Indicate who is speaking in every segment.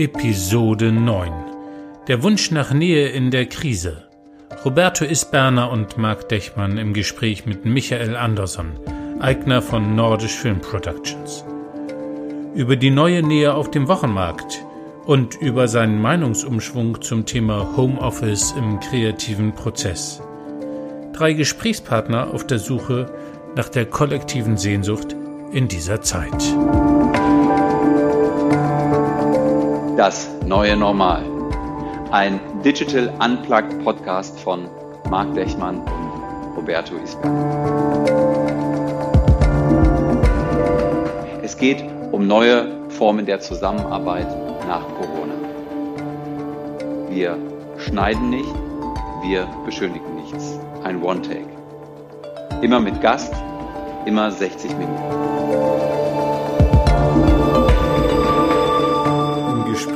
Speaker 1: Episode 9 Der Wunsch nach Nähe in der Krise. Roberto Isberner und Marc Dechmann im Gespräch mit Michael Andersson, Eigner von Nordisch Film Productions. Über die neue Nähe auf dem Wochenmarkt und über seinen Meinungsumschwung zum Thema Homeoffice im kreativen Prozess. Drei Gesprächspartner auf der Suche nach der kollektiven Sehnsucht in dieser Zeit.
Speaker 2: Das neue Normal. Ein Digital Unplugged Podcast von Marc Dechmann und Roberto Isberg. Es geht um neue Formen der Zusammenarbeit nach Corona. Wir schneiden nicht, wir beschönigen nichts. Ein One-Take. Immer mit Gast, immer 60 Minuten.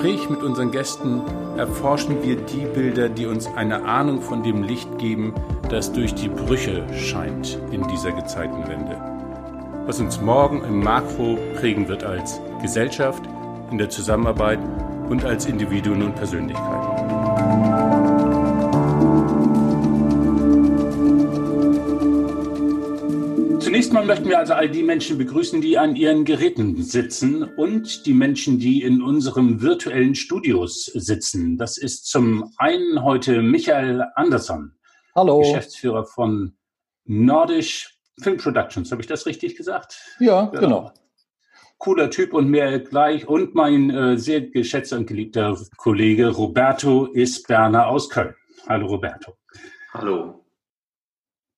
Speaker 1: Gespräch mit unseren Gästen erforschen wir die Bilder, die uns eine Ahnung von dem Licht geben, das durch die Brüche scheint in dieser Gezeitenwende. Was uns morgen im Makro prägen wird als Gesellschaft, in der Zusammenarbeit und als Individuen und Persönlichkeiten. Zunächst mal möchten wir also all die Menschen begrüßen, die an ihren Geräten sitzen und die Menschen, die in unserem virtuellen Studios sitzen. Das ist zum einen heute Michael Andersson,
Speaker 3: Hallo.
Speaker 1: Geschäftsführer von Nordisch Film Productions. Habe ich das richtig gesagt?
Speaker 3: Ja, genau. genau.
Speaker 1: Cooler Typ und mehr gleich. Und mein äh, sehr geschätzter und geliebter Kollege Roberto Isberner aus Köln. Hallo Roberto.
Speaker 2: Hallo.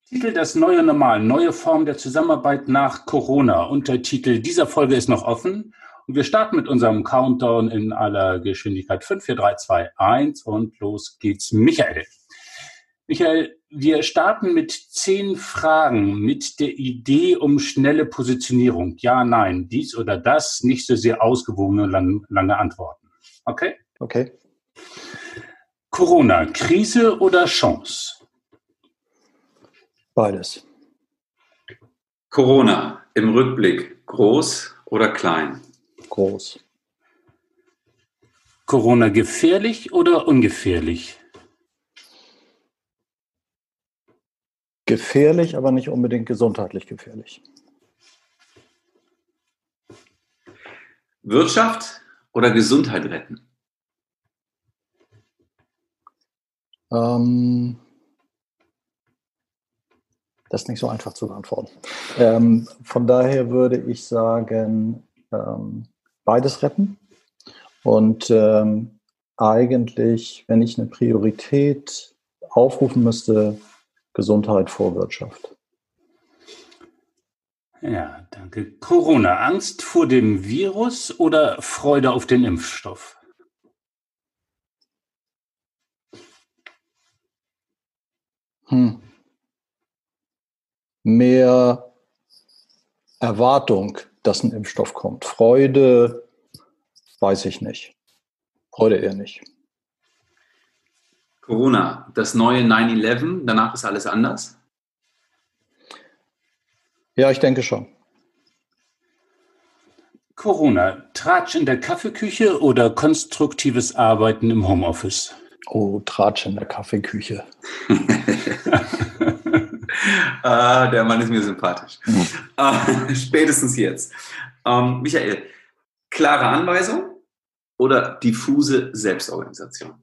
Speaker 1: Titel Das neue Normal, neue Form der Zusammenarbeit nach Corona. Untertitel dieser Folge ist noch offen. Und wir starten mit unserem Countdown in aller Geschwindigkeit. 5, 4, 3, 2, 1 und los geht's. Michael. Michael, wir starten mit zehn Fragen mit der Idee um schnelle Positionierung. Ja, nein, dies oder das, nicht so sehr ausgewogene lang, lange Antworten. Okay?
Speaker 3: Okay.
Speaker 1: Corona, Krise oder Chance?
Speaker 3: Beides.
Speaker 2: Corona im Rückblick groß oder klein?
Speaker 3: Groß.
Speaker 1: Corona gefährlich oder ungefährlich?
Speaker 3: Gefährlich, aber nicht unbedingt gesundheitlich gefährlich.
Speaker 2: Wirtschaft oder Gesundheit retten?
Speaker 3: Ähm, das ist nicht so einfach zu beantworten. Ähm, von daher würde ich sagen, ähm, beides retten. Und ähm, eigentlich, wenn ich eine Priorität aufrufen müsste, Gesundheit vor Wirtschaft.
Speaker 1: Ja, danke. Corona, Angst vor dem Virus oder Freude auf den Impfstoff?
Speaker 3: Hm mehr Erwartung, dass ein Impfstoff kommt. Freude, weiß ich nicht. Freude eher nicht.
Speaker 2: Corona, das neue 9-11, danach ist alles anders?
Speaker 3: Ja, ich denke schon.
Speaker 1: Corona, Tratsch in der Kaffeeküche oder konstruktives Arbeiten im Homeoffice?
Speaker 3: Oh, Tratsch in der Kaffeeküche.
Speaker 2: ah, der Mann ist mir sympathisch. Ah, spätestens jetzt. Ähm, Michael, klare Anweisung oder diffuse Selbstorganisation?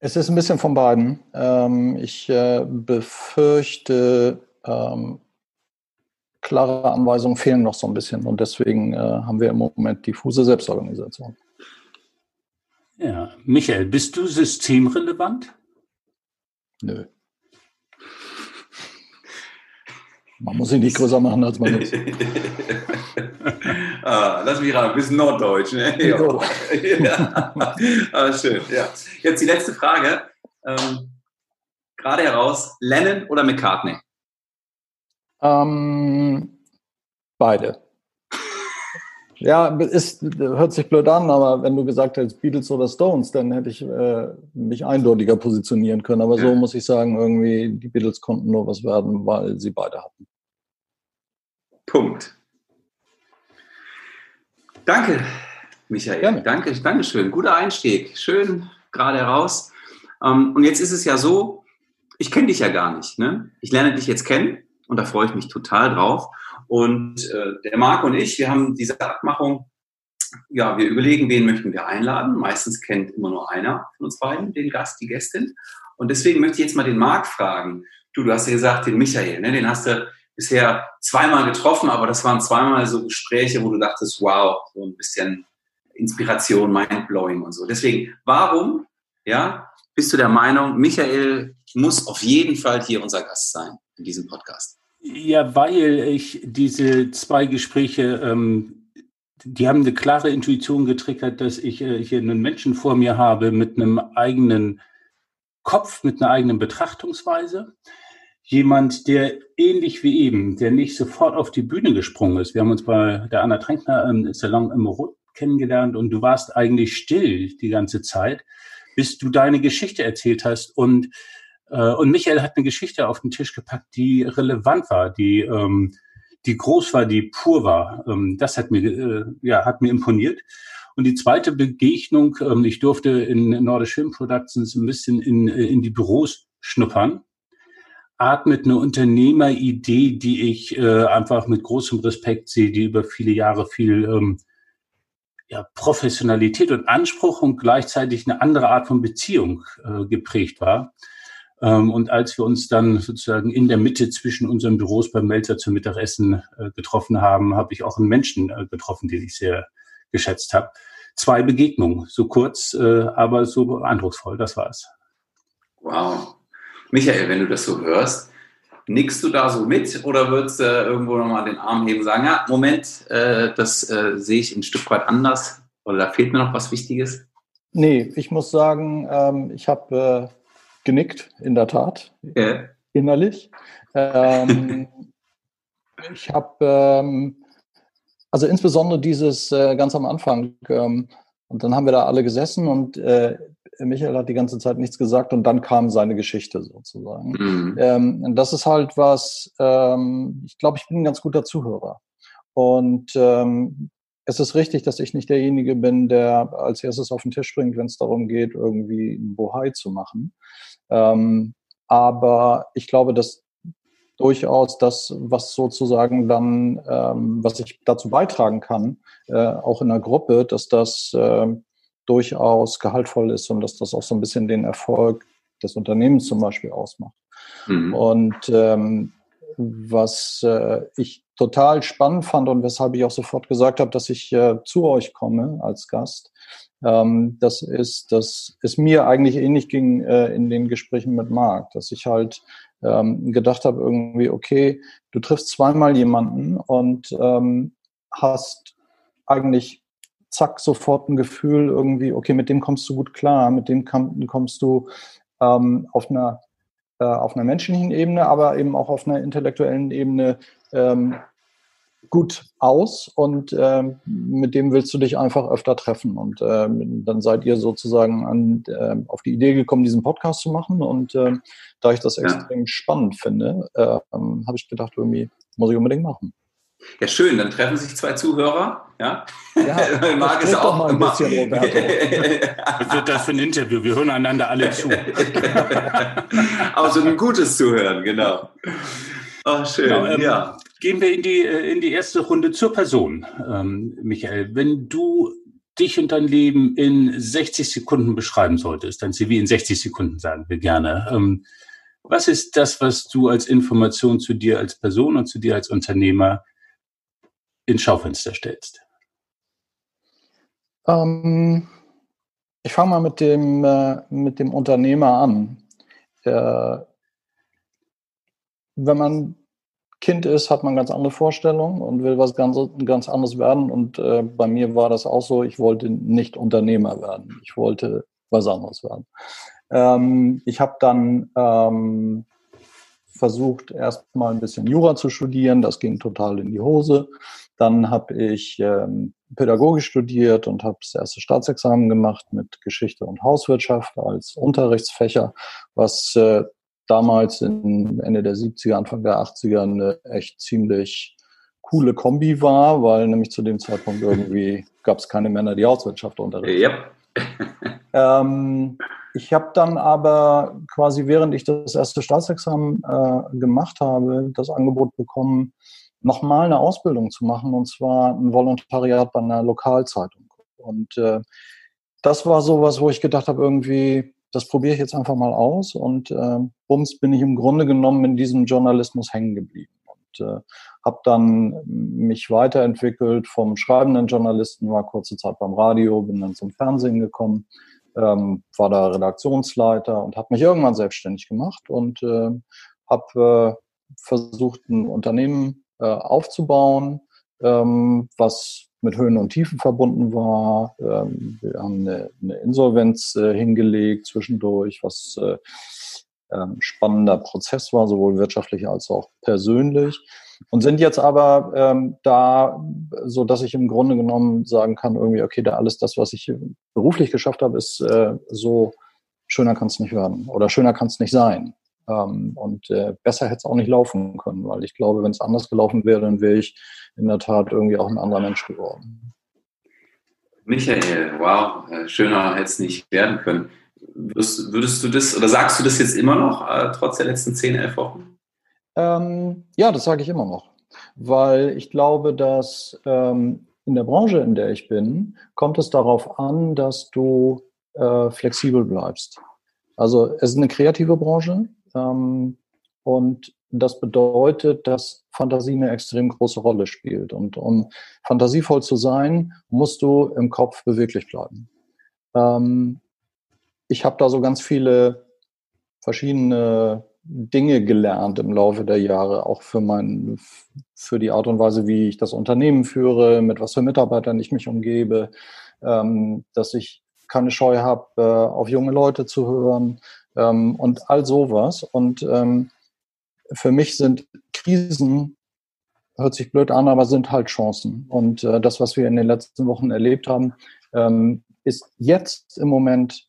Speaker 3: Es ist ein bisschen von beiden. Ähm, ich äh, befürchte, ähm, klare Anweisungen fehlen noch so ein bisschen und deswegen äh, haben wir im Moment diffuse Selbstorganisation.
Speaker 1: Ja, Michael, bist du systemrelevant?
Speaker 3: Nö. Man muss ihn nicht größer machen, als man ist.
Speaker 2: ah, lass mich ran, bisschen Norddeutsch. Ne? Ja. ja. Ah, schön. Ja. Jetzt die letzte Frage. Ähm, gerade heraus, Lennon oder McCartney?
Speaker 3: Ähm, beide. Ja, ist, hört sich blöd an, aber wenn du gesagt hättest Beatles oder Stones, dann hätte ich äh, mich eindeutiger positionieren können. Aber so muss ich sagen, irgendwie, die Beatles konnten nur was werden, weil sie beide hatten.
Speaker 2: Punkt. Danke, Michael. Gerne. Danke, danke schön. Guter Einstieg. Schön gerade heraus. Ähm, und jetzt ist es ja so, ich kenne dich ja gar nicht. Ne? Ich lerne dich jetzt kennen und da freue ich mich total drauf. Und äh, der Marc und ich, wir haben diese Abmachung, ja, wir überlegen, wen möchten wir einladen. Meistens kennt immer nur einer von uns beiden den Gast, die Gästin. Und deswegen möchte ich jetzt mal den Marc fragen. Du, du hast ja gesagt, den Michael, ne? den hast du bisher zweimal getroffen, aber das waren zweimal so Gespräche, wo du dachtest, wow, so ein bisschen Inspiration, Mindblowing und so. Deswegen, warum, ja, bist du der Meinung, Michael muss auf jeden Fall hier unser Gast sein in diesem Podcast?
Speaker 1: Ja, weil ich diese zwei Gespräche, ähm, die haben eine klare Intuition getriggert, dass ich äh, hier einen Menschen vor mir habe mit einem eigenen Kopf, mit einer eigenen Betrachtungsweise. Jemand, der ähnlich wie eben, der nicht sofort auf die Bühne gesprungen ist. Wir haben uns bei der Anna Tränkner im Salon im Rot kennengelernt und du warst eigentlich still die ganze Zeit, bis du deine Geschichte erzählt hast und und Michael hat eine Geschichte auf den Tisch gepackt, die relevant war, die, ähm, die groß war, die pur war. Ähm, das hat mir, äh, ja, hat mir imponiert. Und die zweite Begegnung, ähm, ich durfte in Nordisch Film Productions ein bisschen in, in die Büros schnuppern. Atmet eine Unternehmeridee, die ich äh, einfach mit großem Respekt sehe, die über viele Jahre viel ähm, ja, Professionalität und Anspruch und gleichzeitig eine andere Art von Beziehung äh, geprägt war. Ähm, und als wir uns dann sozusagen in der Mitte zwischen unseren Büros beim Melzer zum Mittagessen äh, getroffen haben, habe ich auch einen Menschen äh, getroffen, den ich sehr geschätzt habe. Zwei Begegnungen, so kurz, äh, aber so eindrucksvoll, das war's.
Speaker 2: Wow. Michael, wenn du das so hörst, nickst du da so mit oder würdest du irgendwo nochmal den Arm heben und sagen, ja, Moment, das sehe ich ein Stück weit anders oder da fehlt mir noch was Wichtiges?
Speaker 3: Nee, ich muss sagen, ähm, ich habe genickt, in der Tat, ja. innerlich. Ähm, ich habe, ähm, also insbesondere dieses äh, ganz am Anfang, ähm, und dann haben wir da alle gesessen und äh, Michael hat die ganze Zeit nichts gesagt und dann kam seine Geschichte sozusagen. Mhm. Ähm, das ist halt was, ähm, ich glaube, ich bin ein ganz guter Zuhörer. Und ähm, es ist richtig, dass ich nicht derjenige bin, der als erstes auf den Tisch springt, wenn es darum geht, irgendwie ein Bohai zu machen. Ähm, aber ich glaube, dass durchaus das, was sozusagen dann, ähm, was ich dazu beitragen kann, äh, auch in der Gruppe, dass das äh, durchaus gehaltvoll ist und dass das auch so ein bisschen den Erfolg des Unternehmens zum Beispiel ausmacht. Mhm. Und ähm, was äh, ich total spannend fand und weshalb ich auch sofort gesagt habe, dass ich äh, zu euch komme als Gast, ähm, das ist, dass es mir eigentlich ähnlich ging äh, in den Gesprächen mit Marc, dass ich halt ähm, gedacht habe, irgendwie, okay, du triffst zweimal jemanden und ähm, hast eigentlich zack sofort ein Gefühl irgendwie, okay, mit dem kommst du gut klar, mit dem kommst du ähm, auf einer äh, auf einer menschlichen Ebene, aber eben auch auf einer intellektuellen Ebene ähm, gut aus und ähm, mit dem willst du dich einfach öfter treffen. Und ähm, dann seid ihr sozusagen an, äh, auf die Idee gekommen, diesen Podcast zu machen. Und äh, da ich das extrem ja. spannend finde, äh, habe ich gedacht, irgendwie muss ich unbedingt machen.
Speaker 2: Ja, schön, dann treffen sich zwei Zuhörer. Ja, ja
Speaker 3: mag es auch mal ein bisschen, Roberto.
Speaker 1: Was wird das für ein Interview? Wir hören einander alle zu.
Speaker 2: Aber so ein gutes Zuhören, genau.
Speaker 1: Oh, schön, genau, ähm, ja. Gehen wir in die, äh, in die erste Runde zur Person, ähm, Michael. Wenn du dich und dein Leben in 60 Sekunden beschreiben solltest, dein CV in 60 Sekunden sagen wir gerne. Ähm, was ist das, was du als Information zu dir als Person und zu dir als Unternehmer ins Schaufenster stellst?
Speaker 3: Ähm, ich fange mal mit dem, äh, mit dem Unternehmer an. Äh, wenn man Kind ist, hat man ganz andere Vorstellungen und will was ganz, ganz anderes werden. Und äh, bei mir war das auch so, ich wollte nicht Unternehmer werden. Ich wollte was anderes werden. Ähm, ich habe dann ähm, versucht, erst mal ein bisschen Jura zu studieren. Das ging total in die Hose. Dann habe ich ähm, Pädagogik studiert und habe das erste Staatsexamen gemacht mit Geschichte und Hauswirtschaft als Unterrichtsfächer, was äh, damals in Ende der 70er, Anfang der 80er eine echt ziemlich coole Kombi war, weil nämlich zu dem Zeitpunkt irgendwie gab es keine Männer, die Hauswirtschaft unterrichten.
Speaker 4: Yep.
Speaker 3: ähm, ich habe dann aber quasi, während ich das erste Staatsexamen äh, gemacht habe, das Angebot bekommen, nochmal eine Ausbildung zu machen, und zwar ein Volontariat bei einer Lokalzeitung. Und äh, das war sowas, wo ich gedacht habe, irgendwie, das probiere ich jetzt einfach mal aus. Und äh, bums bin ich im Grunde genommen in diesem Journalismus hängen geblieben. Und äh, habe dann mich weiterentwickelt vom schreibenden Journalisten, war kurze Zeit beim Radio, bin dann zum Fernsehen gekommen, ähm, war da Redaktionsleiter und habe mich irgendwann selbstständig gemacht und äh, habe äh, versucht, ein Unternehmen äh, aufzubauen, ähm, was mit Höhen und Tiefen verbunden war. Ähm, wir haben eine, eine Insolvenz äh, hingelegt zwischendurch, was äh, ähm, spannender Prozess war, sowohl wirtschaftlich als auch persönlich. Und sind jetzt aber ähm, da, so dass ich im Grunde genommen sagen kann, irgendwie, okay, da alles das, was ich beruflich geschafft habe, ist äh, so schöner kann es nicht werden oder schöner kann es nicht sein. Ähm, und äh, besser hätte es auch nicht laufen können, weil ich glaube, wenn es anders gelaufen wäre, dann wäre ich in der Tat irgendwie auch ein anderer Mensch geworden.
Speaker 4: Michael, wow, äh, schöner hätte es nicht werden können. Würdest, würdest, du das oder sagst du das jetzt immer noch, äh, trotz der letzten 10, 11 Wochen?
Speaker 3: Ähm, ja, das sage ich immer noch, weil ich glaube, dass ähm, in der Branche, in der ich bin, kommt es darauf an, dass du äh, flexibel bleibst. Also es ist eine kreative Branche ähm, und das bedeutet, dass Fantasie eine extrem große Rolle spielt. Und um fantasievoll zu sein, musst du im Kopf beweglich bleiben. Ähm, ich habe da so ganz viele verschiedene Dinge gelernt im Laufe der Jahre, auch für mein, für die Art und Weise, wie ich das Unternehmen führe, mit was für Mitarbeitern ich mich umgebe, ähm, dass ich keine Scheu habe, äh, auf junge Leute zu hören ähm, und all sowas. Und ähm, für mich sind Krisen, hört sich blöd an, aber sind halt Chancen. Und äh, das, was wir in den letzten Wochen erlebt haben, ähm, ist jetzt im Moment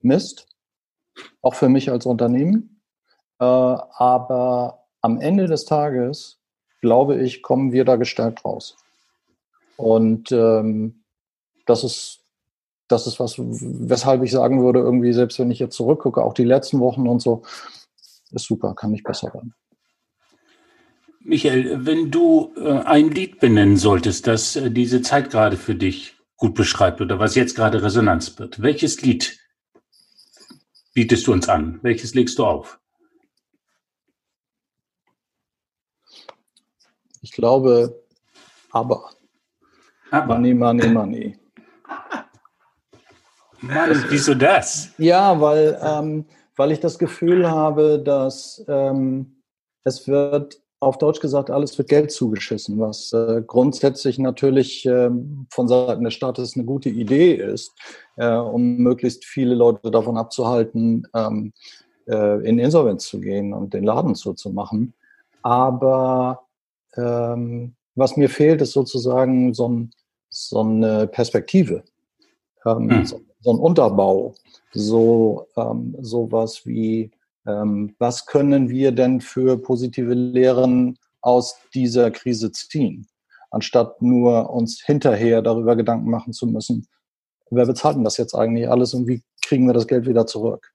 Speaker 3: Mist, auch für mich als Unternehmen. Äh, aber am Ende des Tages, glaube ich, kommen wir da gestärkt raus. Und ähm, das ist das ist was, weshalb ich sagen würde, irgendwie, selbst wenn ich jetzt zurückgucke, auch die letzten Wochen und so, ist super, kann nicht besser werden.
Speaker 1: Michael, wenn du äh, ein Lied benennen solltest, das äh, diese Zeit gerade für dich gut beschreibt oder was jetzt gerade Resonanz wird, welches Lied bietest du uns an? Welches legst du auf?
Speaker 3: Ich glaube, aber. aber. Money, money, money.
Speaker 1: Mann, wieso das?
Speaker 3: Ja, weil, ähm, weil ich das Gefühl habe, dass ähm, es wird auf Deutsch gesagt, alles wird Geld zugeschissen, was äh, grundsätzlich natürlich äh, von Seiten des Staates eine gute Idee ist, äh, um möglichst viele Leute davon abzuhalten, ähm, äh, in Insolvenz zu gehen und den Laden zuzumachen. Aber ähm, was mir fehlt, ist sozusagen so, ein, so eine Perspektive, ähm, hm. so, so, ein Unterbau, so ähm, sowas wie ähm, was können wir denn für positive Lehren aus dieser Krise ziehen, anstatt nur uns hinterher darüber Gedanken machen zu müssen, wer bezahlt denn das jetzt eigentlich alles und wie kriegen wir das Geld wieder zurück?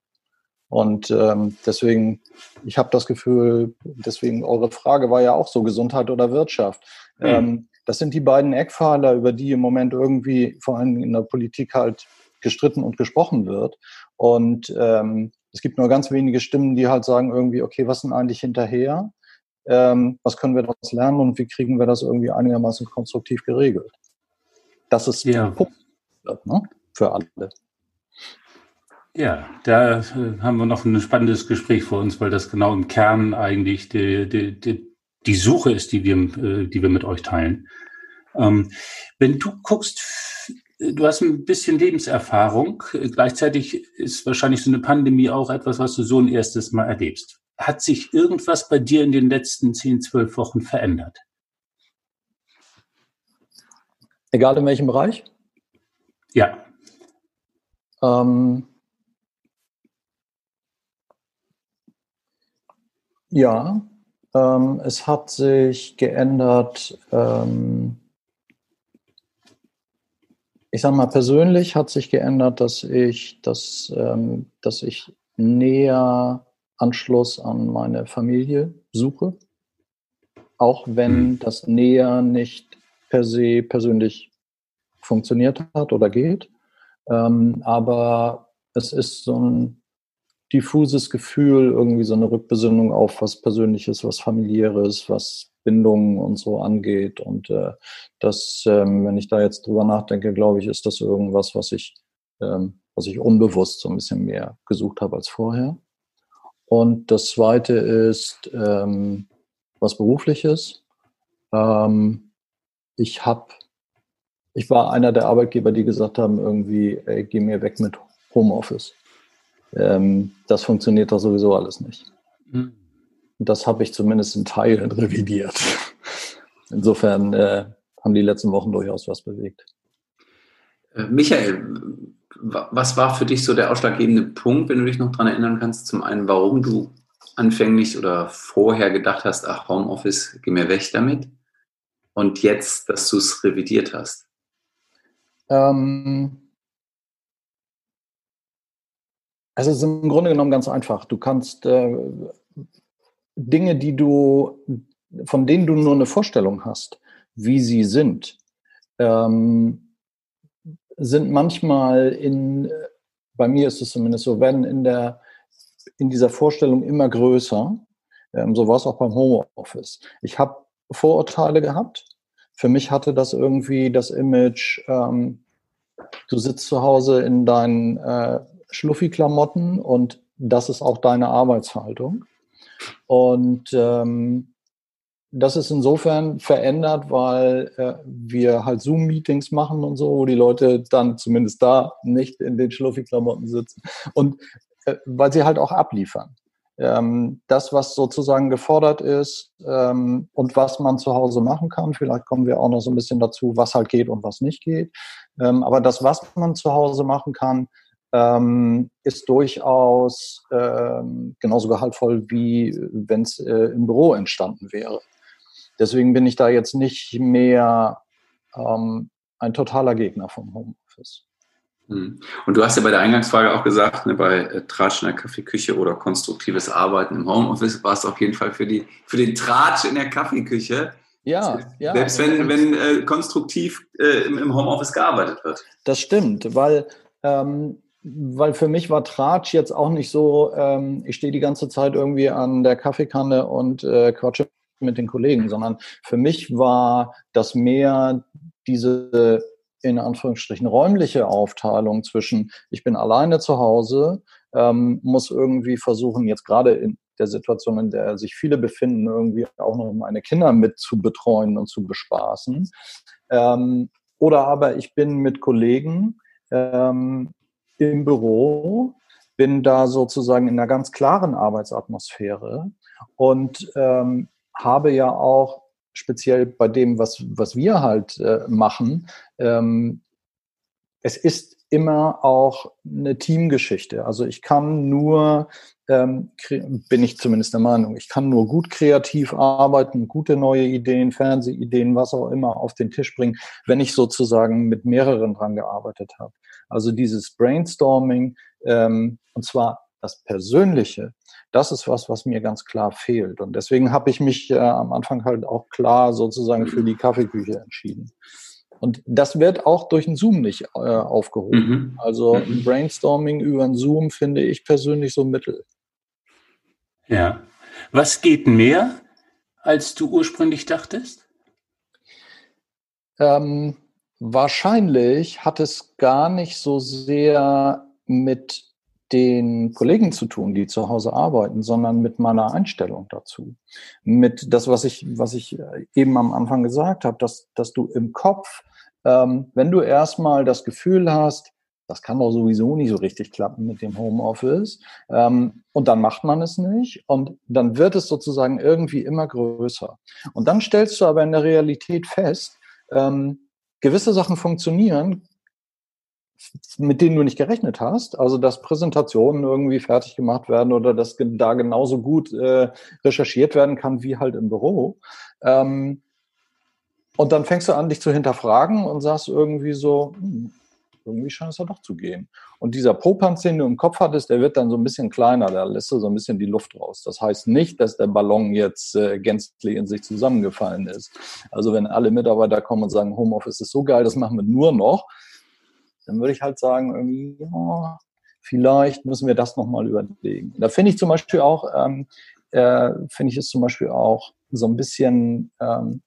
Speaker 3: Und ähm, deswegen, ich habe das Gefühl, deswegen eure Frage war ja auch so Gesundheit oder Wirtschaft. Mhm. Ähm, das sind die beiden Eckpfeiler, über die im Moment irgendwie vor allem in der Politik halt gestritten und gesprochen wird. Und ähm, es gibt nur ganz wenige Stimmen, die halt sagen irgendwie, okay, was sind eigentlich hinterher? Ähm, was können wir daraus lernen und wie kriegen wir das irgendwie einigermaßen konstruktiv geregelt? Das ist ja. Punkt ne, für alle.
Speaker 1: Ja, da äh, haben wir noch ein spannendes Gespräch vor uns, weil das genau im Kern eigentlich die, die, die, die Suche ist, die wir, äh, die wir mit euch teilen. Ähm, wenn du guckst, du hast ein bisschen Lebenserfahrung. Gleichzeitig ist wahrscheinlich so eine Pandemie auch etwas, was du so ein erstes Mal erlebst. Hat sich irgendwas bei dir in den letzten 10, 12 Wochen verändert?
Speaker 3: Egal in welchem Bereich?
Speaker 1: Ja. Ähm,
Speaker 3: ja. Ähm, es hat sich geändert. Ähm, ich sage mal, persönlich hat sich geändert, dass ich, dass, ähm, dass ich näher Anschluss an meine Familie suche. Auch wenn mhm. das näher nicht per se persönlich funktioniert hat oder geht. Ähm, aber es ist so ein diffuses Gefühl, irgendwie so eine Rückbesinnung auf was Persönliches, was Familiäres, was Bindungen und so angeht. Und äh, das, ähm, wenn ich da jetzt drüber nachdenke, glaube ich, ist das irgendwas, was ich, ähm, was ich unbewusst so ein bisschen mehr gesucht habe als vorher. Und das zweite ist ähm, was Berufliches. Ähm, ich habe, ich war einer der Arbeitgeber, die gesagt haben, irgendwie, ey, geh mir weg mit Homeoffice. Ähm, das funktioniert doch sowieso alles nicht. Mhm. Das habe ich zumindest in Teilen revidiert. Insofern äh, haben die letzten Wochen durchaus was bewegt.
Speaker 4: Äh, Michael, was war für dich so der ausschlaggebende Punkt, wenn du dich noch daran erinnern kannst? Zum einen, warum du anfänglich oder vorher gedacht hast, ach, Homeoffice, geh mir weg damit. Und jetzt, dass du es revidiert hast? Ähm,
Speaker 3: also es ist im Grunde genommen ganz einfach. Du kannst äh, Dinge, die du, von denen du nur eine Vorstellung hast, wie sie sind, ähm, sind manchmal in, bei mir ist es zumindest so, werden in der in dieser Vorstellung immer größer. Ähm, so war es auch beim Homeoffice. Ich habe Vorurteile gehabt. Für mich hatte das irgendwie das Image, ähm, du sitzt zu Hause in deinen äh, Schluffi-Klamotten und das ist auch deine Arbeitshaltung. Und ähm, das ist insofern verändert, weil äh, wir halt Zoom-Meetings machen und so, wo die Leute dann zumindest da nicht in den Schluffi-Klamotten sitzen. Und äh, weil sie halt auch abliefern. Ähm, das, was sozusagen gefordert ist ähm, und was man zu Hause machen kann, vielleicht kommen wir auch noch so ein bisschen dazu, was halt geht und was nicht geht. Ähm, aber das, was man zu Hause machen kann, ähm, ist durchaus ähm, genauso gehaltvoll, wie wenn es äh, im Büro entstanden wäre. Deswegen bin ich da jetzt nicht mehr ähm, ein totaler Gegner vom Homeoffice.
Speaker 4: Hm. Und du hast ja bei der Eingangsfrage auch gesagt, ne, bei äh, Tratsch in der Kaffeeküche oder konstruktives Arbeiten im Homeoffice war es auf jeden Fall für, die, für den Tratsch in der Kaffeeküche.
Speaker 3: Ja, ja.
Speaker 4: Selbst wenn, wenn äh, konstruktiv äh, im, im, Homeoffice gearbeitet wird.
Speaker 3: Das stimmt, weil, ähm, weil für mich war Tratsch jetzt auch nicht so, ähm, ich stehe die ganze Zeit irgendwie an der Kaffeekanne und äh, quatsche mit den Kollegen, sondern für mich war das mehr diese in Anführungsstrichen räumliche Aufteilung zwischen, ich bin alleine zu Hause, ähm, muss irgendwie versuchen, jetzt gerade in der Situation, in der sich viele befinden, irgendwie auch noch meine Kinder mit zu betreuen und zu bespaßen. Ähm, oder aber ich bin mit Kollegen ähm, im Büro, bin da sozusagen in einer ganz klaren Arbeitsatmosphäre und ähm, habe ja auch speziell bei dem, was, was wir halt äh, machen, ähm, es ist immer auch eine Teamgeschichte. Also ich kann nur, ähm, bin ich zumindest der Meinung, ich kann nur gut kreativ arbeiten, gute neue Ideen, Fernsehideen, was auch immer auf den Tisch bringen, wenn ich sozusagen mit mehreren dran gearbeitet habe. Also dieses Brainstorming, ähm, und zwar das Persönliche, das ist was, was mir ganz klar fehlt. Und deswegen habe ich mich äh, am Anfang halt auch klar sozusagen für die Kaffeeküche entschieden. Und das wird auch durch ein Zoom nicht äh, aufgehoben. Mhm. Also mhm. ein Brainstorming über ein Zoom finde ich persönlich so mittel.
Speaker 1: Ja. Was geht mehr, als du ursprünglich dachtest?
Speaker 3: Ähm, wahrscheinlich hat es gar nicht so sehr mit den Kollegen zu tun, die zu Hause arbeiten, sondern mit meiner Einstellung dazu. Mit das, was ich, was ich eben am Anfang gesagt habe, dass, dass du im Kopf, ähm, wenn du erstmal das Gefühl hast, das kann doch sowieso nicht so richtig klappen mit dem Homeoffice. Ähm, und dann macht man es nicht. Und dann wird es sozusagen irgendwie immer größer. Und dann stellst du aber in der Realität fest, ähm, gewisse Sachen funktionieren, mit denen du nicht gerechnet hast. Also, dass Präsentationen irgendwie fertig gemacht werden oder dass da genauso gut äh, recherchiert werden kann wie halt im Büro. Ähm, und dann fängst du an, dich zu hinterfragen und sagst irgendwie so, hm, irgendwie scheint es ja doch zu gehen. Und dieser Popanz, den du im Kopf hattest, der wird dann so ein bisschen kleiner, da lässt du so ein bisschen die Luft raus. Das heißt nicht, dass der Ballon jetzt äh, gänzlich in sich zusammengefallen ist. Also wenn alle Mitarbeiter kommen und sagen, Homeoffice ist so geil, das machen wir nur noch, dann würde ich halt sagen, irgendwie, ja, vielleicht müssen wir das nochmal überlegen. Da finde ich zum Beispiel auch, ähm, äh, finde ich es zum Beispiel auch so ein bisschen ähm,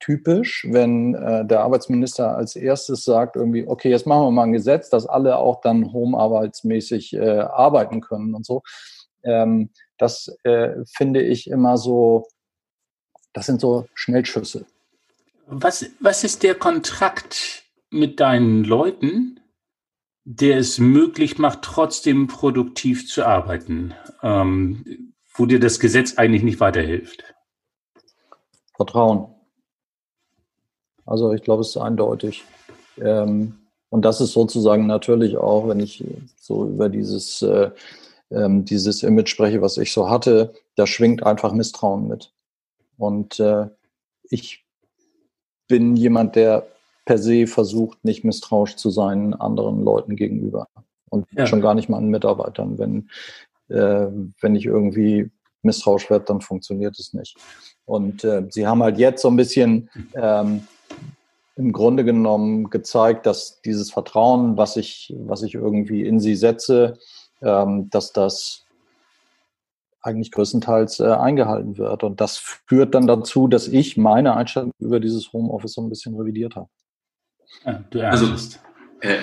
Speaker 3: typisch, wenn äh, der Arbeitsminister als erstes sagt, irgendwie, okay, jetzt machen wir mal ein Gesetz, dass alle auch dann homearbeitsmäßig äh, arbeiten können und so. Ähm, das äh, finde ich immer so, das sind so Schnellschüsse.
Speaker 1: Was, was ist der Kontrakt mit deinen Leuten, der es möglich macht, trotzdem produktiv zu arbeiten, ähm, wo dir das Gesetz eigentlich nicht weiterhilft?
Speaker 3: Vertrauen. Also ich glaube, es ist eindeutig. Ähm, und das ist sozusagen natürlich auch, wenn ich so über dieses, äh, ähm, dieses Image spreche, was ich so hatte, da schwingt einfach Misstrauen mit. Und äh, ich bin jemand, der per se versucht, nicht misstrauisch zu sein anderen Leuten gegenüber. Und ja. schon gar nicht meinen Mitarbeitern. Wenn, äh, wenn ich irgendwie misstrauisch werde, dann funktioniert es nicht. Und äh, sie haben halt jetzt so ein bisschen ähm, im Grunde genommen gezeigt, dass dieses Vertrauen, was ich, was ich irgendwie in sie setze, ähm, dass das eigentlich größtenteils äh, eingehalten wird. Und das führt dann dazu, dass ich meine Einstellung über dieses Homeoffice so ein bisschen revidiert habe.
Speaker 4: Ja, also, äh,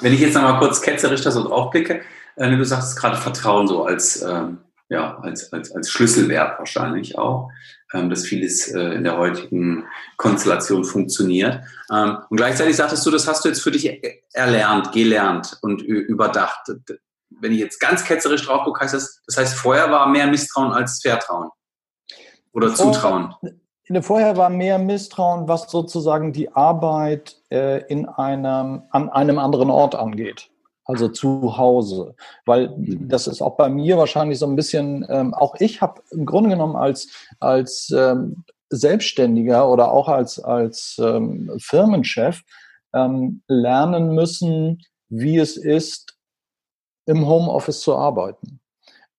Speaker 4: wenn ich jetzt noch mal kurz ketzerisch da so drauf blicke, äh, du sagst gerade Vertrauen so als, ähm, ja, als, als, als Schlüsselwert wahrscheinlich auch dass vieles äh, in der heutigen Konstellation funktioniert. Ähm, und gleichzeitig sagtest du, das hast du jetzt für dich erlernt, gelernt und überdacht. Wenn ich jetzt ganz ketzerisch drauf gucke, heißt das, das heißt, vorher war mehr Misstrauen als Vertrauen oder Zutrauen.
Speaker 3: Vorher war mehr Misstrauen, was sozusagen die Arbeit äh, in einem, an einem anderen Ort angeht also zu Hause. Weil mhm. das ist auch bei mir wahrscheinlich so ein bisschen, ähm, auch ich habe im Grunde genommen als, als ähm, Selbstständiger oder auch als, als ähm, Firmenchef ähm, lernen müssen, wie es ist, im Homeoffice zu arbeiten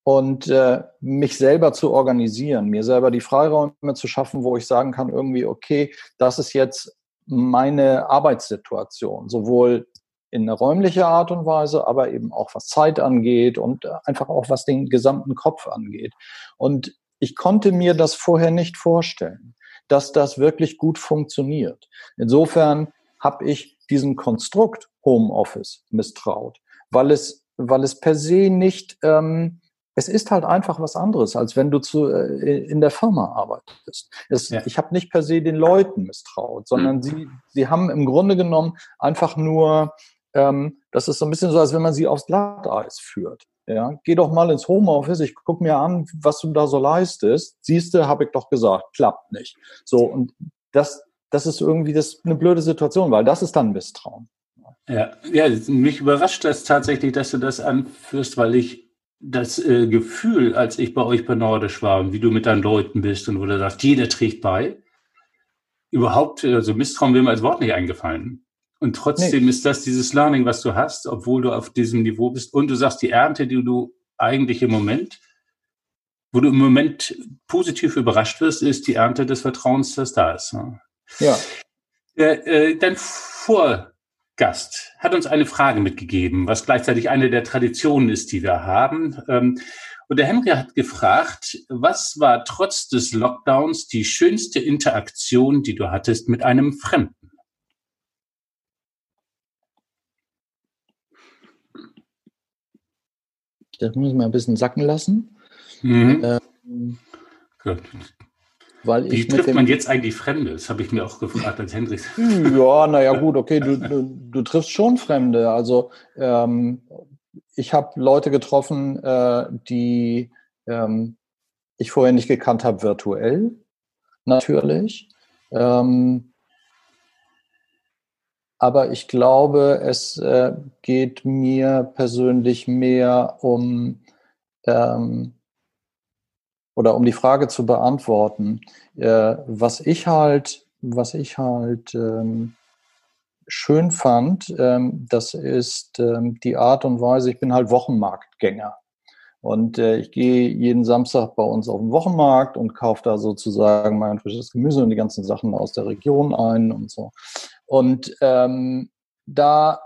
Speaker 3: und äh, mich selber zu organisieren, mir selber die Freiräume zu schaffen, wo ich sagen kann, irgendwie, okay, das ist jetzt meine Arbeitssituation, sowohl in eine räumliche Art und Weise, aber eben auch was Zeit angeht und einfach auch was den gesamten Kopf angeht. Und ich konnte mir das vorher nicht vorstellen, dass das wirklich gut funktioniert. Insofern habe ich diesem Konstrukt Homeoffice misstraut, weil es, weil es per se nicht, ähm, es ist halt einfach was anderes, als wenn du zu, äh, in der Firma arbeitest. Es, ja. Ich habe nicht per se den Leuten misstraut, sondern mhm. sie, sie haben im Grunde genommen einfach nur ähm, das ist so ein bisschen so, als wenn man sie aufs Glatteis führt. Ja, geh doch mal ins Homeoffice, ich guck mir an, was du da so leistest. Siehste, habe ich doch gesagt, klappt nicht. So, und das, das ist irgendwie das eine blöde Situation, weil das ist dann Misstrauen.
Speaker 1: Ja, ja, mich überrascht das tatsächlich, dass du das anführst, weil ich das äh, Gefühl, als ich bei euch bei Nordisch war und wie du mit deinen Leuten bist und wo du sagst, jeder trägt bei, überhaupt, also Misstrauen wäre mir als Wort nicht eingefallen. Und trotzdem nee. ist das dieses Learning, was du hast, obwohl du auf diesem Niveau bist. Und du sagst, die Ernte, die du eigentlich im Moment, wo du im Moment positiv überrascht wirst, ist die Ernte des Vertrauens, das da ist. Ja. Äh, dein Vorgast hat uns eine Frage mitgegeben, was gleichzeitig eine der Traditionen ist, die wir haben. Ähm, und der Henry hat gefragt, was war trotz des Lockdowns die schönste Interaktion, die du hattest mit einem Fremden?
Speaker 3: Das muss ich mal ein bisschen sacken lassen. Mhm. Ähm,
Speaker 1: weil Wie trifft man jetzt eigentlich Fremde? Das habe ich mir auch gefragt als Hendricks.
Speaker 3: Ja, naja, gut, okay, du, du, du triffst schon Fremde. Also ähm, ich habe Leute getroffen, äh, die ähm, ich vorher nicht gekannt habe, virtuell natürlich. Ähm, aber ich glaube, es äh, geht mir persönlich mehr um ähm, oder um die Frage zu beantworten, äh, was ich halt, was ich halt ähm, schön fand, ähm, das ist ähm, die Art und Weise, ich bin halt Wochenmarktgänger. Und äh, ich gehe jeden Samstag bei uns auf den Wochenmarkt und kaufe da sozusagen mein frisches Gemüse und die ganzen Sachen aus der Region ein und so. Und ähm, da,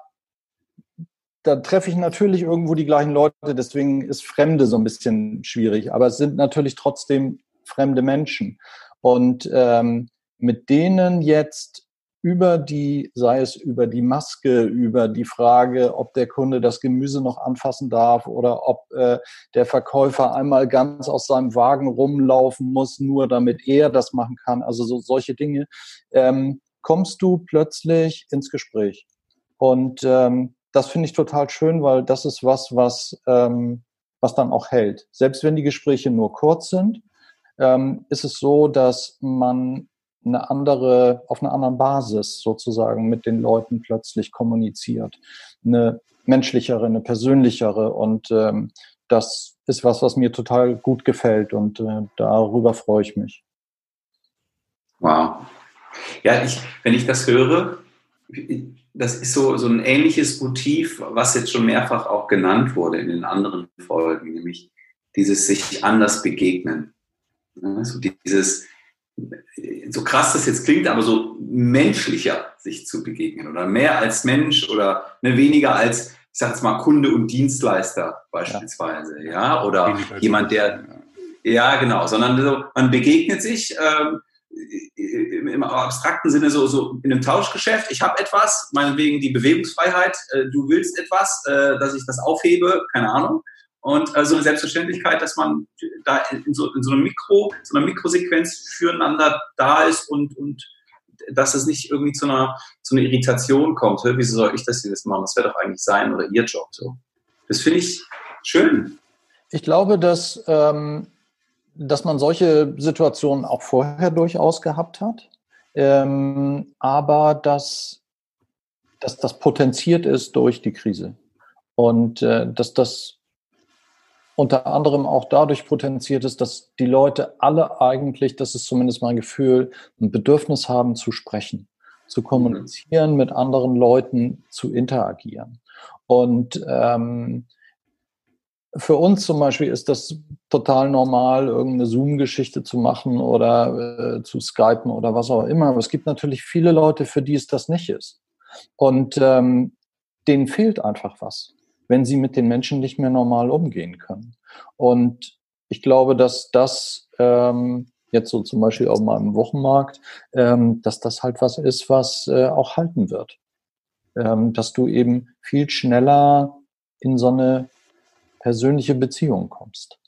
Speaker 3: da treffe ich natürlich irgendwo die gleichen Leute, deswegen ist Fremde so ein bisschen schwierig. Aber es sind natürlich trotzdem fremde Menschen. Und ähm, mit denen jetzt über die, sei es über die Maske, über die Frage, ob der Kunde das Gemüse noch anfassen darf oder ob äh, der Verkäufer einmal ganz aus seinem Wagen rumlaufen muss, nur damit er das machen kann. Also so solche Dinge, ähm, kommst du plötzlich ins Gespräch. Und ähm, das finde ich total schön, weil das ist was, was, ähm, was dann auch hält. Selbst wenn die Gespräche nur kurz sind, ähm, ist es so, dass man eine andere, auf einer anderen Basis sozusagen mit den Leuten plötzlich kommuniziert. Eine menschlichere, eine persönlichere und ähm, das ist was, was mir total gut gefällt und äh, darüber freue ich mich.
Speaker 2: Wow. Ja, ich, wenn ich das höre, das ist so, so ein ähnliches Motiv, was jetzt schon mehrfach auch genannt wurde in den anderen Folgen, nämlich dieses sich anders begegnen. Also dieses, so krass das jetzt klingt, aber so menschlicher sich zu begegnen oder mehr als Mensch oder ne, weniger als, ich sag jetzt mal, Kunde und Dienstleister beispielsweise, ja, ja? oder jemand, der, ja, genau, sondern so, man begegnet sich ähm, im abstrakten Sinne so, so in einem Tauschgeschäft. Ich habe etwas, meinetwegen die Bewegungsfreiheit, äh, du willst etwas, äh, dass ich das aufhebe, keine Ahnung. Und also eine Selbstverständlichkeit, dass man da in so, in so einem Mikro, so einer Mikrosequenz füreinander da ist und, und dass es nicht irgendwie zu einer, zu einer Irritation kommt. Wieso soll ich das hier machen? Das wäre doch eigentlich sein oder ihr Job. So. Das finde ich schön.
Speaker 3: Ich glaube, dass, ähm, dass man solche Situationen auch vorher durchaus gehabt hat, ähm, aber dass, dass das potenziert ist durch die Krise. Und äh, dass das unter anderem auch dadurch potenziert ist, dass die Leute alle eigentlich, das ist zumindest mein Gefühl, ein Bedürfnis haben zu sprechen, zu kommunizieren, mit anderen Leuten zu interagieren. Und ähm, für uns zum Beispiel ist das total normal, irgendeine Zoom-Geschichte zu machen oder äh, zu skypen oder was auch immer. Aber es gibt natürlich viele Leute, für die es das nicht ist. Und ähm, denen fehlt einfach was wenn sie mit den Menschen nicht mehr normal umgehen können. Und ich glaube, dass das ähm, jetzt so zum Beispiel auf meinem Wochenmarkt, ähm, dass das halt was ist, was äh, auch halten wird. Ähm, dass du eben viel schneller in so eine persönliche Beziehung kommst.